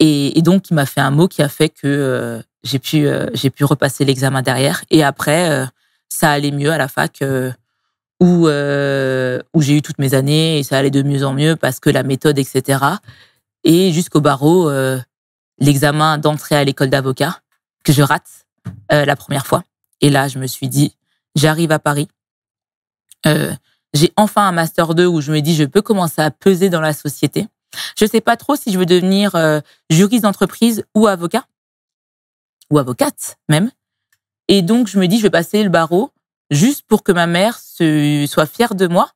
Et, donc, il m'a fait un mot qui a fait que euh, j'ai pu j'ai pu repasser l'examen derrière. Et après, ça allait mieux à la fac où où j'ai eu toutes mes années et ça allait de mieux en mieux parce que la méthode, etc. Et jusqu'au barreau, l'examen d'entrée à l'école d'avocat que je rate la première fois. Et là, je me suis dit, j'arrive à Paris. Euh, j'ai enfin un master 2 où je me dis je peux commencer à peser dans la société. Je sais pas trop si je veux devenir euh, juriste d'entreprise ou avocat ou avocate même. Et donc je me dis je vais passer le barreau juste pour que ma mère se, soit fière de moi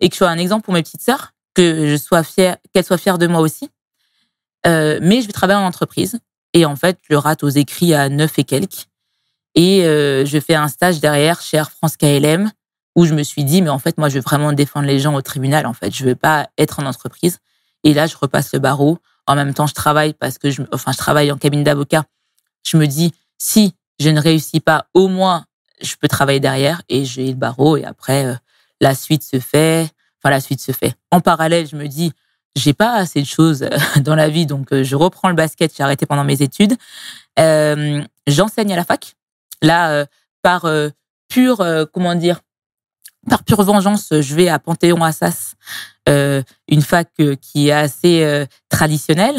et que je sois un exemple pour mes petites sœurs, que je sois fière, qu'elle soit fière de moi aussi. Euh, mais je vais travailler en entreprise et en fait je rate aux écrits à neuf et quelques et euh, je fais un stage derrière chez Air France KLM où je me suis dit mais en fait moi je veux vraiment défendre les gens au tribunal en fait. Je veux pas être en entreprise. Et là je repasse le barreau. En même temps je travaille parce que je enfin je travaille en cabine d'avocat. Je me dis si je ne réussis pas au moins je peux travailler derrière. Et j'ai le barreau et après euh, la suite se fait enfin la suite se fait. En parallèle je me dis j'ai pas assez de choses dans la vie. Donc euh, je reprends le basket. J'ai arrêté pendant mes études. Euh, j'enseigne à la fac là par pure comment dire par pure vengeance, je vais à Panthéon-Assas, euh, une fac euh, qui est assez euh, traditionnelle,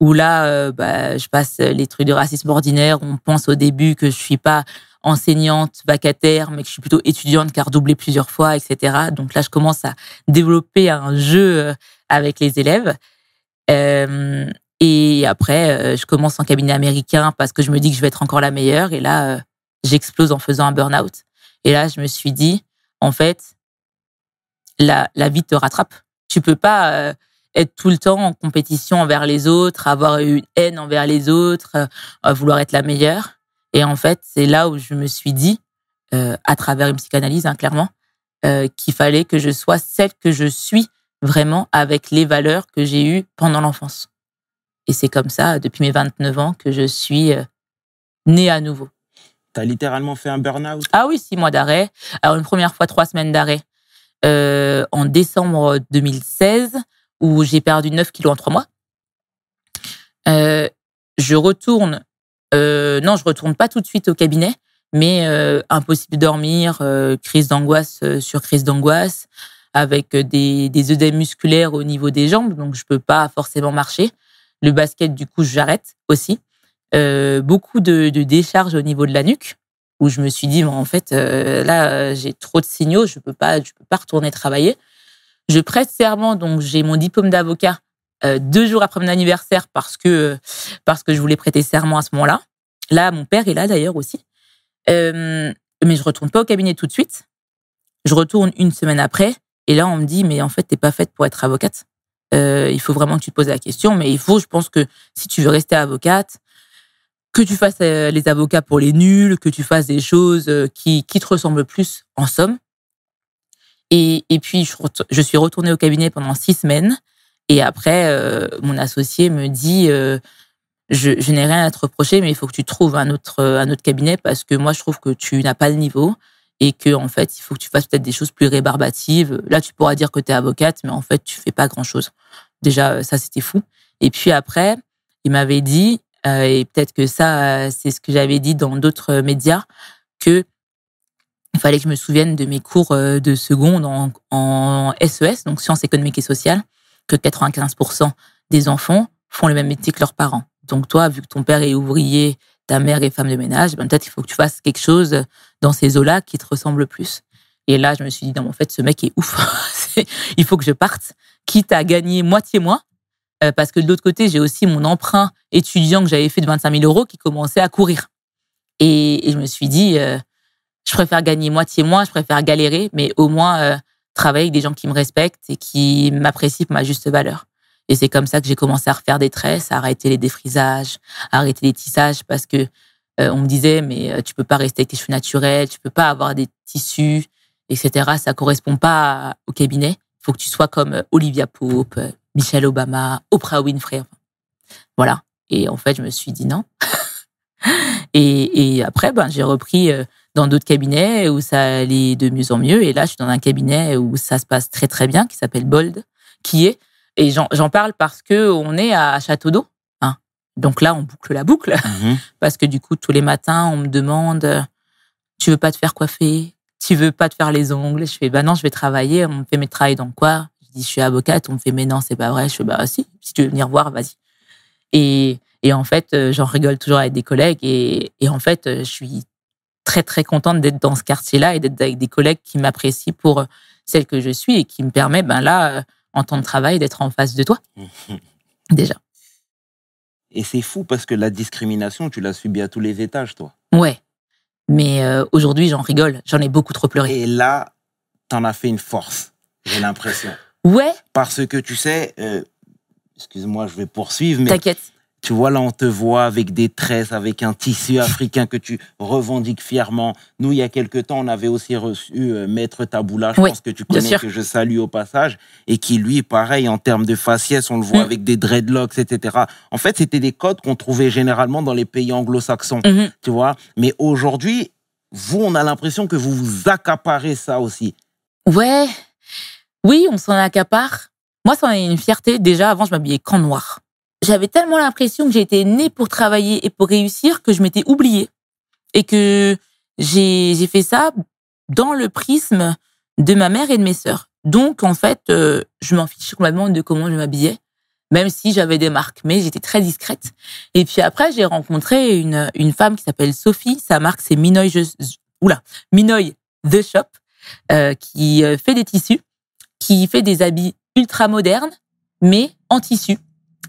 où là, euh, bah, je passe les trucs de racisme ordinaire. On pense au début que je suis pas enseignante vacataire, mais que je suis plutôt étudiante car doublée plusieurs fois, etc. Donc là, je commence à développer un jeu avec les élèves. et après, je commence en cabinet américain parce que je me dis que je vais être encore la meilleure. Et là, j'explose en faisant un burn-out. Et là, je me suis dit, en fait, la, la vie te rattrape. Tu peux pas euh, être tout le temps en compétition envers les autres, avoir une haine envers les autres, euh, vouloir être la meilleure. Et en fait, c'est là où je me suis dit, euh, à travers une psychanalyse, hein, clairement, qu'il fallait que je sois celle que je suis vraiment avec les valeurs que j'ai eues pendant l'enfance. Et c'est comme ça, depuis mes 29 ans, que je suis née à nouveau. T'as littéralement fait un burn-out? Ah oui, six mois d'arrêt. Alors une première fois, trois semaines d'arrêt euh, en décembre 2016, où j'ai perdu 9 kilos en trois mois. Euh, je retourne, euh, non, je retourne pas tout de suite au cabinet, mais impossible de dormir, crise d'angoisse sur crise d'angoisse, avec des, des œdèmes musculaires au niveau des jambes, donc je peux pas forcément marcher. Le basket, du coup, j'arrête aussi euh, beaucoup de, décharges au niveau de la nuque où je me suis dit, en fait, euh, là, j'ai trop de signaux, je peux peux pas retourner travailler. Je prête serment, donc j'ai mon diplôme d'avocat euh, deux jours après mon anniversaire parce que parce que je voulais prêter serment à ce moment-là. Là, mon père est là d'ailleurs aussi, euh, mais je retourne pas au cabinet tout de suite. Je retourne une semaine après, et là, on me dit, mais en fait, t'es pas faite pour être avocate. Euh, il faut vraiment que tu te poses la question, mais il faut, je pense que si tu veux rester avocate, que tu fasses euh, les avocats pour les nuls, que tu fasses des choses euh, qui, qui te ressemblent plus, en somme. Et, et puis, je, suis retournée au cabinet pendant six semaines. Et après, euh, mon associé me dit, je, n'ai rien à te reprocher, mais il faut que tu trouves un autre, un autre cabinet parce que moi, je trouve que tu n'as pas le niveau et que en fait, il faut que tu fasses peut-être des choses plus rébarbatives. Là, tu pourras dire que tu es avocate, mais en fait, tu fais pas grand-chose. Déjà, ça, c'était fou. Et puis après, il m'avait dit, et peut-être que ça, euh, c'est ce que j'avais dit dans d'autres médias, que il fallait que je me souvienne de mes cours euh, de seconde en, en SES, donc sciences économiques et sociales, que 95% des enfants font le même métier que leurs parents. Donc toi, vu que ton père est ouvrier, ta mère est femme de ménage, ben peut-être il faut que tu fasses quelque chose dans ces eaux-là qui te ressemble plus. Et là, je me suis dit, non, en fait, ce mec est ouf. il faut que je parte, quitte à gagner moitié moins, euh, parce que de l'autre côté, j'ai aussi mon emprunt étudiant que j'avais fait de 25 000 euros qui commençait à courir. Et, je me suis dit, euh, je préfère gagner moitié moins, je préfère galérer, mais au moins euh, travailler avec des gens qui me respectent et qui m'apprécient pour ma juste valeur. Et c'est comme ça que j'ai commencé à refaire des tresses, à arrêter les défrisages, à arrêter les tissages, parce que euh, on me disait, mais tu peux pas rester avec tes cheveux naturels, tu peux pas avoir des tissus, etc. Ça correspond pas au cabinet. Il faut que tu sois comme Olivia Pope, Michelle Obama, Oprah Winfrey. Voilà. Et en fait, je me suis dit non. et, et, après, ben, j'ai repris euh, dans d'autres cabinets où ça allait de mieux en mieux. Et là, je suis dans un cabinet où ça se passe très très bien, qui s'appelle Bold, qui est et j'en parle parce que on est à Château d'eau. Hein. Donc là, on boucle la boucle Mhm. parce que du coup, tous les matins, on me demande tu veux pas te faire coiffer, tu veux pas te faire les ongles. Je fais bah non, je vais travailler. On me fait mes travail dans quoi? Dis je suis avocate. On me fait mais non, c'est pas vrai. Je fais bah si, si tu veux venir voir, vas-y. Et et en fait, euh, j'en rigole toujours avec des collègues et, et en fait, euh, je suis très très contente d'être dans ce quartier-là et d'être avec des collègues qui m'apprécient pour euh, celle que je suis et qui me permet, ben là, en temps de travail, d'être en face de toi. Déjà. Et c'est fou parce que la discrimination, tu l'as subie à tous les étages, toi. Ouais. Mais euh, aujourd'hui, j'en rigole. J'en ai beaucoup trop pleuré. Et là, t'en as fait une force, j'ai l'impression. Ouais, Parce que tu sais, euh, excuse-moi, je vais poursuivre, mais t'inquiète. tu vois, là, on te voit avec des tresses, avec un tissu africain que tu revendiques fièrement. Nous, il y a quelque temps, on avait aussi reçu euh, Maître Taboula, je Oui, pense que tu connais, que je salue au passage, et qui, lui, pareil, en termes de faciès, on le voit Mm. avec des dreadlocks, etc. En fait, c'était des codes qu'on trouvait généralement dans les pays anglo-saxons, Mhm. tu vois. Mais aujourd'hui, vous, on a l'impression que vous vous accaparez ça aussi. Ouais. Oui, on s'en accapare. Moi, ça en est une fierté. Déjà, avant, je m'habillais qu'en noir. J'avais tellement l'impression que j'étais née pour travailler et pour réussir que je m'étais oubliée. Et que j'ai fait ça dans le prisme de ma mère et de mes sœurs. Donc, en fait, euh, je m'en fiche complètement de comment je m'habillais, même si j'avais des marques. Mais j'étais très discrète. Et puis après, j'ai rencontré une, une femme qui s'appelle Sophie. Sa marque, c'est Minoy, oula, Minoy The Shop, euh, qui euh, fait des tissus qui fait des habits ultra modernes, mais en tissu.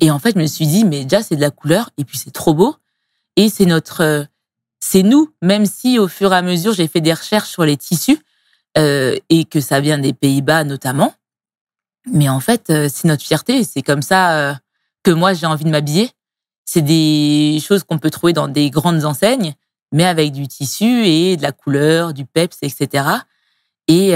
Et en fait, je me suis dit, mais déjà, c'est de la couleur, et puis c'est trop beau. Et c'est notre, euh, c'est nous, même si au fur et à mesure, j'ai fait des recherches sur les tissus, euh, et que ça vient des Pays-Bas notamment. Mais en fait, euh, c'est notre fierté, c'est comme ça que moi, j'ai envie de m'habiller. C'est des choses qu'on peut trouver dans des grandes enseignes, mais avec du tissu et de la couleur, du peps, etc. Et,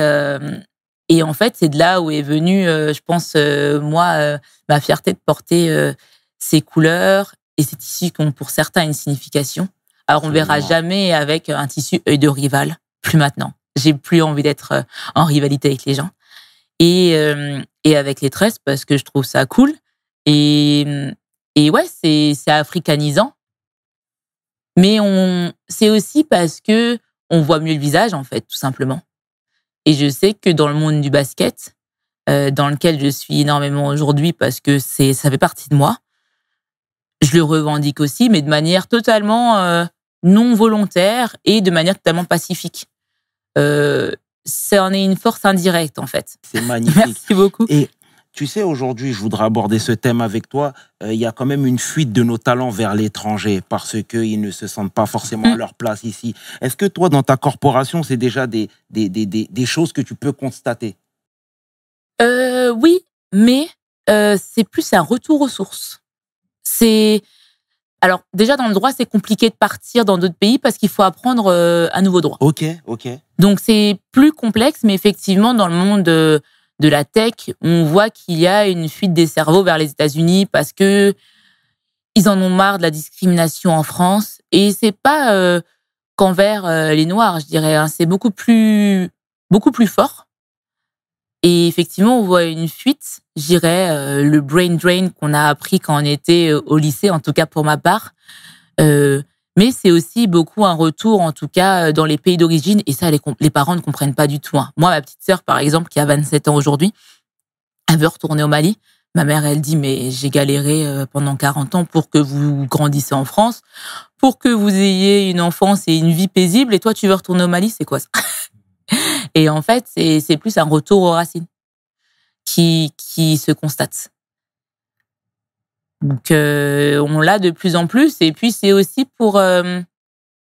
et en fait, c'est de là où est venue, euh, je pense, euh, moi, euh, ma fierté de porter euh, ces couleurs et ces tissus qui ont pour certains une signification. Alors, on verra Absolument. jamais avec un tissu œil de rival, plus maintenant. J'ai plus envie d'être en rivalité avec les gens. Et, euh, et avec les tresses, parce que je trouve ça cool. Et, et ouais, c'est c'est africanisant. Mais on, c'est aussi parce que on voit mieux le visage, en fait, tout simplement. Et je sais que dans le monde du basket, euh, dans lequel je suis énormément aujourd'hui parce que c'est, ça fait partie de moi, je le revendique aussi, mais de manière totalement euh, non volontaire et de manière totalement pacifique. Euh, ça en est une force indirecte, en fait. C'est magnifique. Merci beaucoup. Et tu sais, aujourd'hui, je voudrais aborder ce thème avec toi. Euh, Il y a quand même une fuite de nos talents vers l'étranger parce qu'ils ne se sentent pas forcément à Mm. leur place ici. Est-ce que toi, dans ta corporation, c'est déjà des, des, des, des, choses que tu peux constater? Euh, oui, mais euh, c'est plus un retour aux sources. C'est alors déjà dans le droit, c'est compliqué de partir dans d'autres pays parce qu'il faut apprendre euh, un nouveau droit. Ok, ok. Donc c'est plus complexe, mais effectivement dans le monde de, la tech, on voit qu'il y a une fuite des cerveaux vers les États-Unis parce que ils en ont marre de la discrimination en France et c'est pas euh, qu'envers euh, les Noirs, je dirais. hein. c'est beaucoup plus beaucoup plus fort. Et effectivement, on voit une fuite, je dirais, euh, le brain drain qu'on a appris quand on était euh, au lycée, en tout cas pour ma part. Mais c'est aussi beaucoup un retour, en tout cas, euh, dans les pays d'origine. Et ça, les, parents ne comprennent pas du tout. hein. Moi, ma petite sœur, par exemple, qui a 27 ans aujourd'hui, elle veut retourner au Mali. Ma mère, elle dit, mais j'ai galéré euh, pendant 40 ans pour que vous grandissez en France, pour que vous ayez une enfance et une vie paisible. Et toi, tu veux retourner au Mali, c'est quoi ça? Et en fait, c'est plus un retour aux racines qui, qui se constate. Donc, euh, on l'a de plus en plus. Et puis, c'est aussi pour, euh,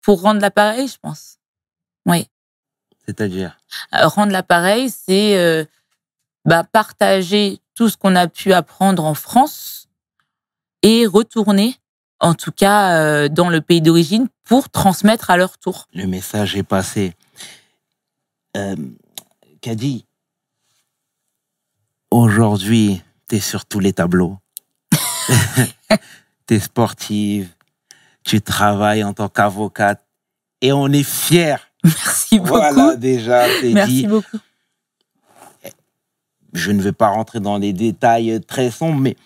pour rendre l'appareil, je pense. Oui. C'est-à-dire? Euh, rendre l'appareil, c'est euh, bah, partager tout ce qu'on a pu apprendre en France et retourner, en tout cas, euh, dans le pays d'origine pour transmettre à leur tour. le message est passé. Euh, Kadi, aujourd'hui, tu es sur tous les tableaux. tu es sportive, tu travailles en tant qu'avocate et on est fiers. Merci beaucoup. Voilà, déjà, c'est Merci dit. beaucoup. Je ne vais pas rentrer dans les détails très sombres, mais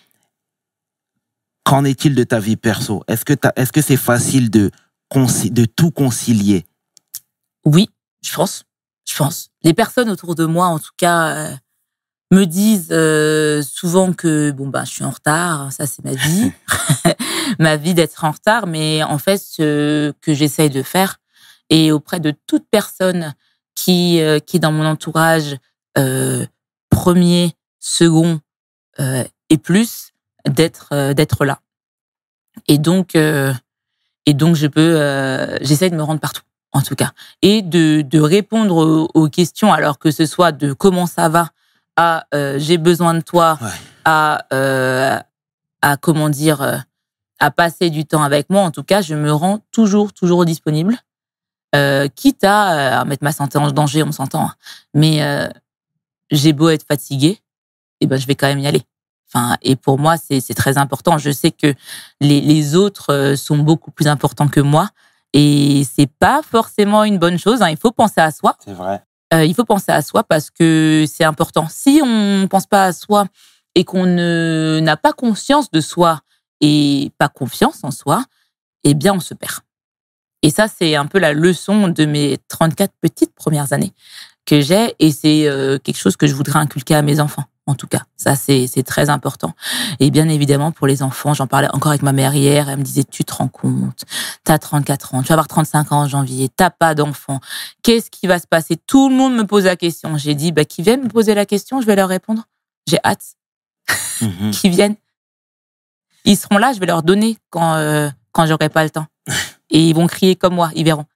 qu'en est-il de ta vie perso? Est-ce que est-ce que c'est facile de, de tout concilier? Oui, je pense. Je pense. Les personnes autour de moi, en tout cas, euh, me disent euh, souvent que bon ben je suis en retard. Ça c'est ma vie, ma vie d'être en retard. Mais en fait, ce que j'essaye de faire et auprès de toute personne qui, euh, qui est dans mon entourage, euh, premier, second euh, et plus, d'être euh, d'être là. Et donc, euh, et donc je peux, euh, j'essaie de me rendre partout, en tout cas, et de, de répondre aux, aux questions, alors que ce soit de comment ça va à euh, j'ai besoin de toi, Ouais. à euh, à comment dire, euh, à passer du temps avec moi. En tout cas, je me rends toujours, toujours disponible, euh, quitte à, à mettre ma santé en danger, on s'entend. hein. Mais j'ai beau être fatiguée, et ben je vais quand même y aller. Enfin, et pour moi, c'est très important. Je sais que les, les autres sont beaucoup plus importants que moi, et c'est pas forcément une bonne chose. hein. Il faut penser à soi. C'est vrai. Euh, il faut penser à soi parce que c'est important. Si on pense pas à soi et qu'on ne n'a pas conscience de soi et pas confiance en soi, eh bien on se perd. Et ça c'est un peu la leçon de mes 34 petites premières années que j'ai et c'est euh, quelque chose que je voudrais inculquer à mes enfants. En tout cas, ça c'est très important. Et bien évidemment pour les enfants, j'en parlais encore avec ma mère hier, elle me disait tu te rends compte, t'as 34 ans, tu vas avoir 35 ans en janvier, t'as pas d'enfant, qu'est-ce qui va se passer? Tout le monde me pose la question. J'ai dit, bah, qu'ils viennent me poser la question, je vais leur répondre. J'ai hâte Mhm. qu'ils viennent. Ils seront là, je vais leur donner quand, euh, quand j'aurai pas le temps. Et ils vont crier comme moi, ils verront.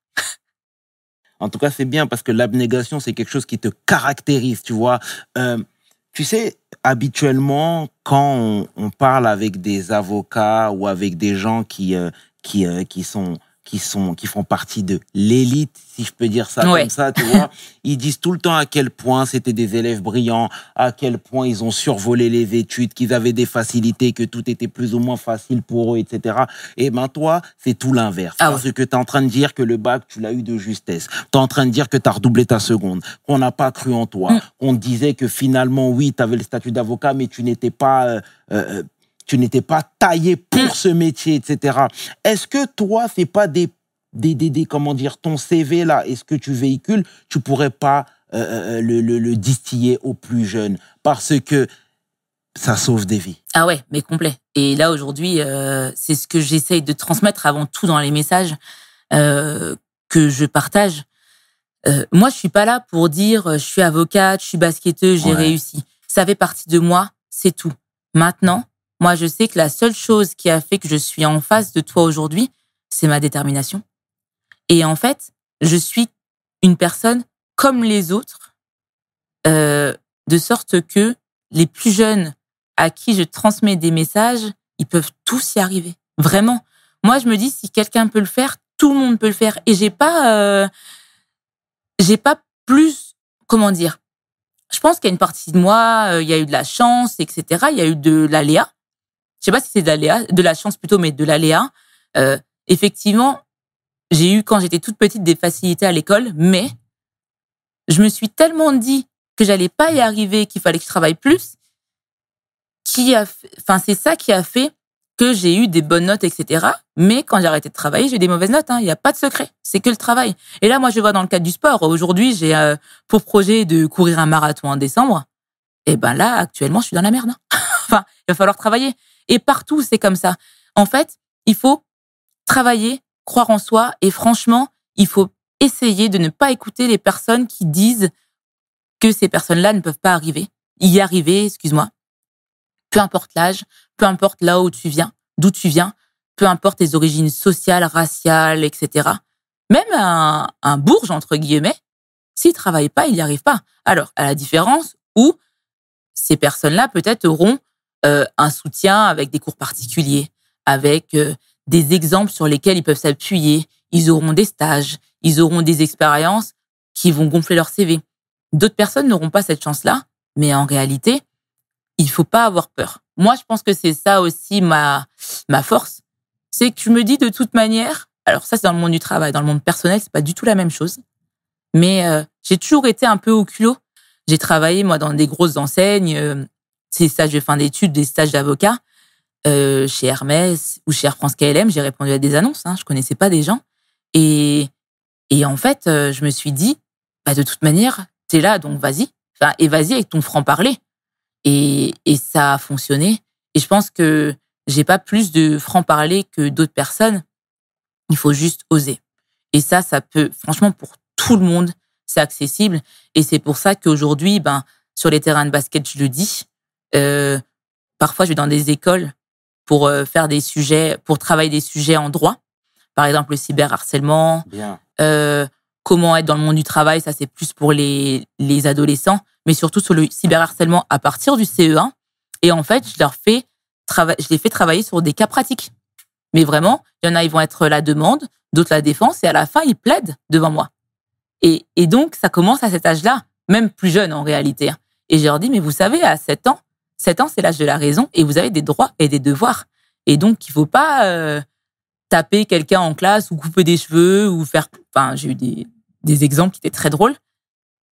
En tout cas, c'est bien parce que l'abnégation, c'est quelque chose qui te caractérise, tu vois. Euh, tu sais, habituellement, quand on, parle avec des avocats ou avec des gens qui, euh, qui, euh, qui sont qui sont qui font partie de l'élite, si je peux dire ça Ouais. comme ça, tu vois. Ils disent tout le temps à quel point c'était des élèves brillants, à quel point ils ont survolé les études, qu'ils avaient des facilités, que tout était plus ou moins facile pour eux, etc. Et ben toi, c'est tout l'inverse. Ah parce que tu es en train de dire que le bac, tu l'as eu de justesse. Tu es en train de dire que tu as redoublé ta seconde, qu'on n'a pas cru en toi, Mm. te disait que finalement, oui, tu avais le statut d'avocat, mais tu n'étais pas... euh, euh, tu n'étais pas taillé pour ce métier, etc. Est-ce que toi, c'est pas des, des, des, des- comment dire, ton CV là, est-ce que tu véhicules, tu pourrais pas euh, euh, le, le, le distiller aux plus jeunes? Parce que ça sauve des vies. Ah ouais, mais complet. Et là, aujourd'hui, euh, c'est ce que j'essaye de transmettre avant tout dans les messages euh, que je partage. Euh, moi, je suis pas là pour dire euh, je suis avocate, je suis basketteuse, j'ai Ouais. réussi. Ça fait partie de moi, c'est tout. Maintenant, moi, je sais que la seule chose qui a fait que je suis en face de toi aujourd'hui, c'est ma détermination. Et en fait, je suis une personne comme les autres, euh, de sorte que les plus jeunes à qui je transmets des messages, ils peuvent tous y arriver. Vraiment. Moi, je me dis, si quelqu'un peut le faire, tout le monde peut le faire. Et j'ai pas, euh, j'ai pas plus, comment dire. Je pense qu'il y a une partie de moi, euh, il y a eu de la chance, etc. Il y a eu de l'aléa. Je sais pas si c'est de la chance plutôt, mais de l'aléa. Euh, effectivement, j'ai eu quand j'étais toute petite des facilités à l'école, mais je me suis tellement dit que j'allais pas y arriver, qu'il fallait que je travaille plus, qui a, c'est ça qui a fait que j'ai eu des bonnes notes, etc. Mais quand j'ai arrêté de travailler, j'ai eu des mauvaises notes. hein. Il n'y a pas de secret, c'est que le travail. Et là, moi, je vois dans le cadre du sport. Aujourd'hui, j'ai euh, pour projet de courir un marathon en décembre. Et ben là, actuellement, je suis dans la merde. hein. enfin, il va falloir travailler. Et partout, c'est comme ça. En fait, il faut travailler, croire en soi, et franchement, il faut essayer de ne pas écouter les personnes qui disent que ces personnes-là ne peuvent pas arriver, y arriver, excuse-moi. Peu importe l'âge, peu importe là où tu viens, d'où tu viens, peu importe tes origines sociales, raciales, etc. Même un, un bourge, entre guillemets, s'il travaille pas, il n'y arrive pas. Alors, à la différence où ces personnes-là peut-être auront euh, un soutien avec des cours particuliers, avec euh, des exemples sur lesquels ils peuvent s'appuyer, ils auront des stages, ils auront des expériences qui vont gonfler leur CV. D'autres personnes n'auront pas cette chance-là, mais en réalité, il faut pas avoir peur. Moi, je pense que c'est ça aussi ma ma force, c'est que je me dis de toute manière. Alors ça, c'est dans le monde du travail, dans le monde personnel, c'est pas du tout la même chose. Mais euh, j'ai toujours été un peu au culot. J'ai travaillé moi dans des grosses enseignes, euh, ces stages de fin d'études, des stages d'avocat, euh, chez Hermès ou chez Air France KLM. J'ai répondu à des annonces. Hein, je connaissais pas des gens et et en fait, euh, je me suis dit, bah de toute manière, t'es là, donc vas-y. Et vas-y avec ton franc parler. Et, et ça a fonctionné. Et je pense que j'ai pas plus de franc parler que d'autres personnes. Il faut juste oser. Et ça, ça peut, franchement, pour tout le monde, c'est accessible. Et c'est pour ça qu'aujourd'hui, ben, sur les terrains de basket, je le dis, euh, parfois je vais dans des écoles pour euh, faire des sujets, pour travailler des sujets en droit. Par exemple, le cyberharcèlement, Bien. euh, comment être dans le monde du travail, ça c'est plus pour les, les adolescents, mais surtout sur le cyberharcèlement à partir du CE1. Et en fait, je leur fais je les fais travailler sur des cas pratiques. Mais vraiment, il y en a, ils vont être la demande, d'autres la défense, et à la fin, ils plaident devant moi. Et, et donc, ça commence à cet âge-là, même plus jeune en réalité. hein. Et je leur dis, mais vous savez, à 7 ans, 7 ans, c'est l'âge de la raison, et vous avez des droits et des devoirs. Et donc, il faut pas euh, taper quelqu'un en classe ou couper des cheveux ou faire. Enfin, j'ai eu des, des exemples qui étaient très drôles.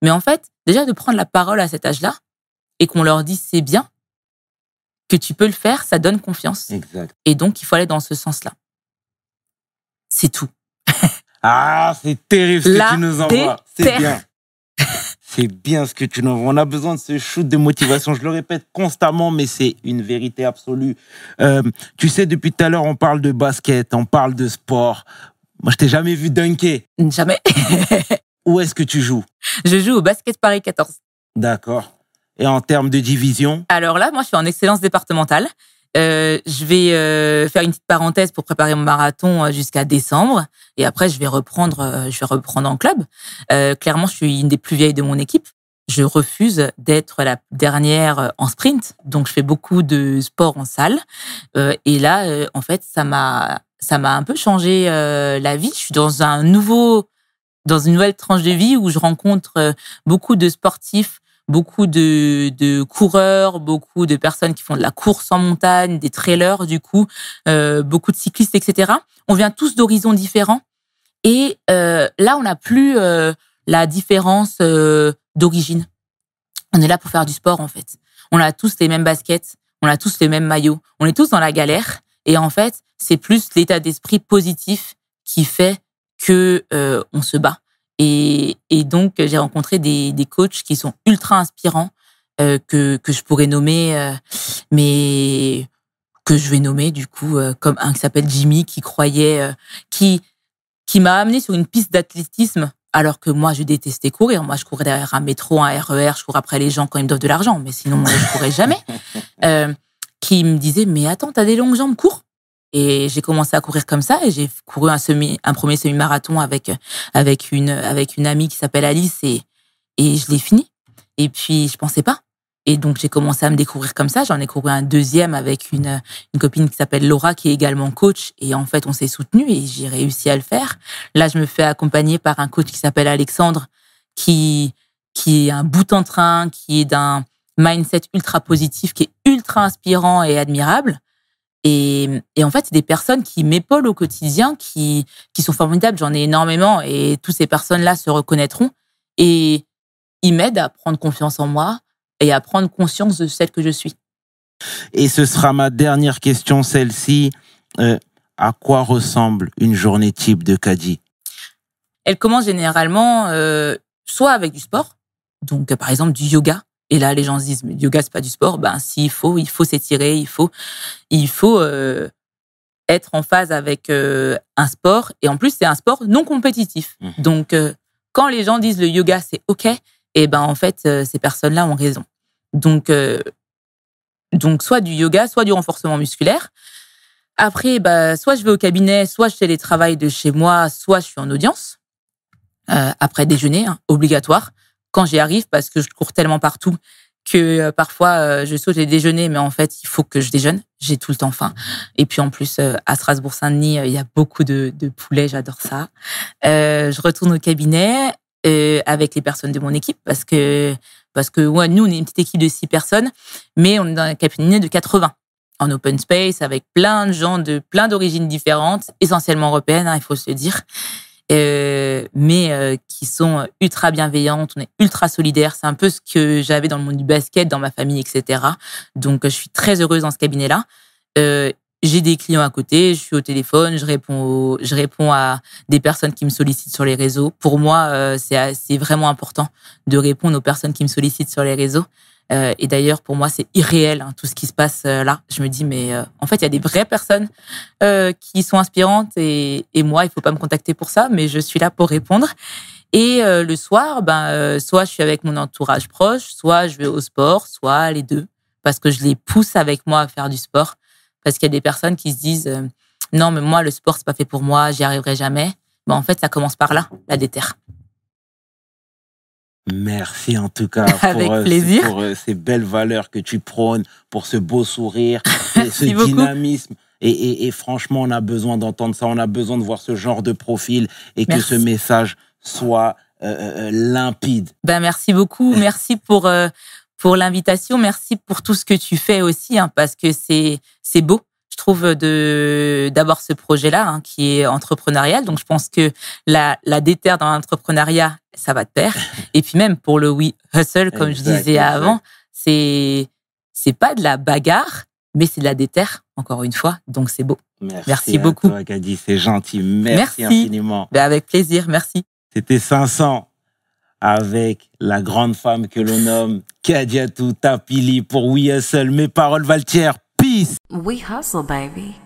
Mais en fait, déjà de prendre la parole à cet âge-là et qu'on leur dit c'est bien, que tu peux le faire, ça donne confiance. Exact. Et donc, il faut aller dans ce sens-là. C'est tout. Ah, c'est terrible ce que tu nous envoies. C'est bien. C'est bien ce que tu nous. On a besoin de ce shoot de motivation. Je le répète constamment, mais c'est une vérité absolue. Euh, tu sais, depuis tout à l'heure, on parle de basket, on parle de sport. Moi, je t'ai jamais vu dunker. Jamais. Où est-ce que tu joues? Je joue au basket Paris 14. D'accord. Et en termes de division? Alors là, moi, je suis en excellence départementale. Euh, je vais euh, faire une petite parenthèse pour préparer mon marathon euh, jusqu'à décembre, et après, je vais reprendre, euh, je vais reprendre en club. Clairement, je suis une des plus vieilles de mon équipe. Je refuse d'être la dernière en sprint, donc je fais beaucoup de sport en salle. Et là, en fait, ça m'a, ça m'a un peu changé la vie. Je suis dans un nouveau, dans une nouvelle tranche de vie où je rencontre beaucoup de sportifs beaucoup de, de coureurs, beaucoup de personnes qui font de la course en montagne, des trailers du coup, euh, beaucoup de cyclistes, etc. On vient tous d'horizons différents et euh, là on n'a plus euh, la différence euh, d'origine. On est là pour faire du sport en fait. On a tous les mêmes baskets, on a tous les mêmes maillots, on est tous dans la galère et en fait c'est plus l'état d'esprit positif qui fait que euh, on se bat. Et, et donc, j'ai rencontré des, des coachs qui sont ultra inspirants, euh, que, que je pourrais nommer, euh, mais que je vais nommer du coup, euh, comme un qui s'appelle Jimmy, qui croyait, qui, qui m'a amené sur une piste d'athlétisme, alors que moi, je détestais courir. Moi, je courais derrière un métro, un RER, je cours après les gens quand ils me doivent de l'argent, mais sinon, je courais jamais. Qui me disait, mais attends, t'as des longues jambes, cours. Et j'ai commencé à courir comme ça et j'ai couru un semi, un premier semi-marathon avec avec une avec une amie qui s'appelle Alice et et je l'ai fini. Et puis je pensais pas. Et donc j'ai commencé à me découvrir comme ça. J'en ai couru un deuxième avec une une copine qui s'appelle Laura qui est également coach et en fait on s'est soutenu et j'ai réussi à le faire. Là je me fais accompagner par un coach qui s'appelle Alexandre qui qui est un bout en train, qui est d'un mindset ultra positif, qui est ultra inspirant et admirable. Et, et en fait, c'est des personnes qui m'épaulent au quotidien, qui, qui sont formidables. J'en ai énormément et toutes ces personnes-là se reconnaîtront. Et ils m'aident à prendre confiance en moi et à prendre conscience de celle que je suis. Et ce sera ma dernière question, celle-ci. Euh, à quoi ressemble une journée type de Kadi Elle commence généralement euh, soit avec du sport, donc par exemple du yoga. Et là, les gens se disent, mais le yoga, c'est pas du sport. Ben, s'il faut, il faut s'étirer, il faut, il faut euh, être en phase avec euh, un sport. Et en plus, c'est un sport non compétitif. Mhm. Donc, euh, quand les gens disent le yoga, c'est OK, et ben, en fait, ces personnes-là ont raison. Donc, donc, soit du yoga, soit du renforcement musculaire. Après, bah, soit je vais au cabinet, soit je télétravaille de chez moi, soit je suis en audience. Euh, après déjeuner, hein, obligatoire. Quand j'y arrive, parce que je cours tellement partout que euh, parfois euh, je saute les déjeuners, mais en fait, il faut que je déjeune. J'ai tout le temps faim. Et puis en plus, euh, à Strasbourg-Saint-Denis, il y a beaucoup de, de poulet, j'adore ça. Euh, je retourne au cabinet euh, avec les personnes de mon équipe parce que parce que ouais, nous, on est une petite équipe de six personnes, mais on est dans un cabinet de 80 en open space avec plein de gens de plein d'origines différentes, essentiellement européennes, hein, il faut se le dire, euh, mais euh, qui sont ultra bienveillantes. On est ultra solidaires. C'est un peu ce que j'avais dans le monde du basket, dans ma famille, etc. Donc, je suis très heureuse dans ce cabinet-là. Euh, j'ai des clients à côté, je suis au téléphone, je réponds, je réponds à des personnes qui me sollicitent sur les réseaux. Pour moi, euh, c'est vraiment important de répondre aux personnes qui me sollicitent sur les réseaux. Euh, et d'ailleurs, pour moi, c'est irréel hein, tout ce qui se passe euh, là. Je me dis, mais euh, en fait, il y a des vraies personnes qui sont inspirantes et, et moi, il faut pas me contacter pour ça, mais je suis là pour répondre. Et le soir, ben, soit je suis avec mon entourage proche, soit je vais au sport, soit les deux, parce que je les pousse avec moi à faire du sport parce qu'il y a des personnes qui se disent euh, non, mais moi, le sport, c'est pas fait pour moi, j'y arriverai jamais. Mais en fait, ça commence par là, la déterre. Merci en tout cas Avec pour, euh, plaisir. pour euh, ces belles valeurs que tu prônes, pour ce beau sourire, ce dynamisme. Et, et, franchement, on a besoin d'entendre ça, on a besoin de voir ce genre de profil et que ce message soit limpide. Ben merci beaucoup, merci pour pour l'invitation. Merci pour tout ce que tu fais aussi, hein, parce que c'est beau. Je trouve de d'avoir ce projet-là hein, qui est entrepreneurial. Donc je pense que la la déterre dans l'entrepreneuriat, ça va te pair. Et puis même pour le oui hustle, comme je disais avant, c'est c'est pas de la bagarre, mais c'est de la déterre. Encore une fois, donc c'est beau. Merci, beaucoup. Toi, c'est gentil. Merci, infiniment. Ben avec plaisir. Merci. C'était 500 avec la grande femme que l'on nomme Kadiatou Tapili pour We Hustle. Mes paroles valent Peace. We hustle, baby.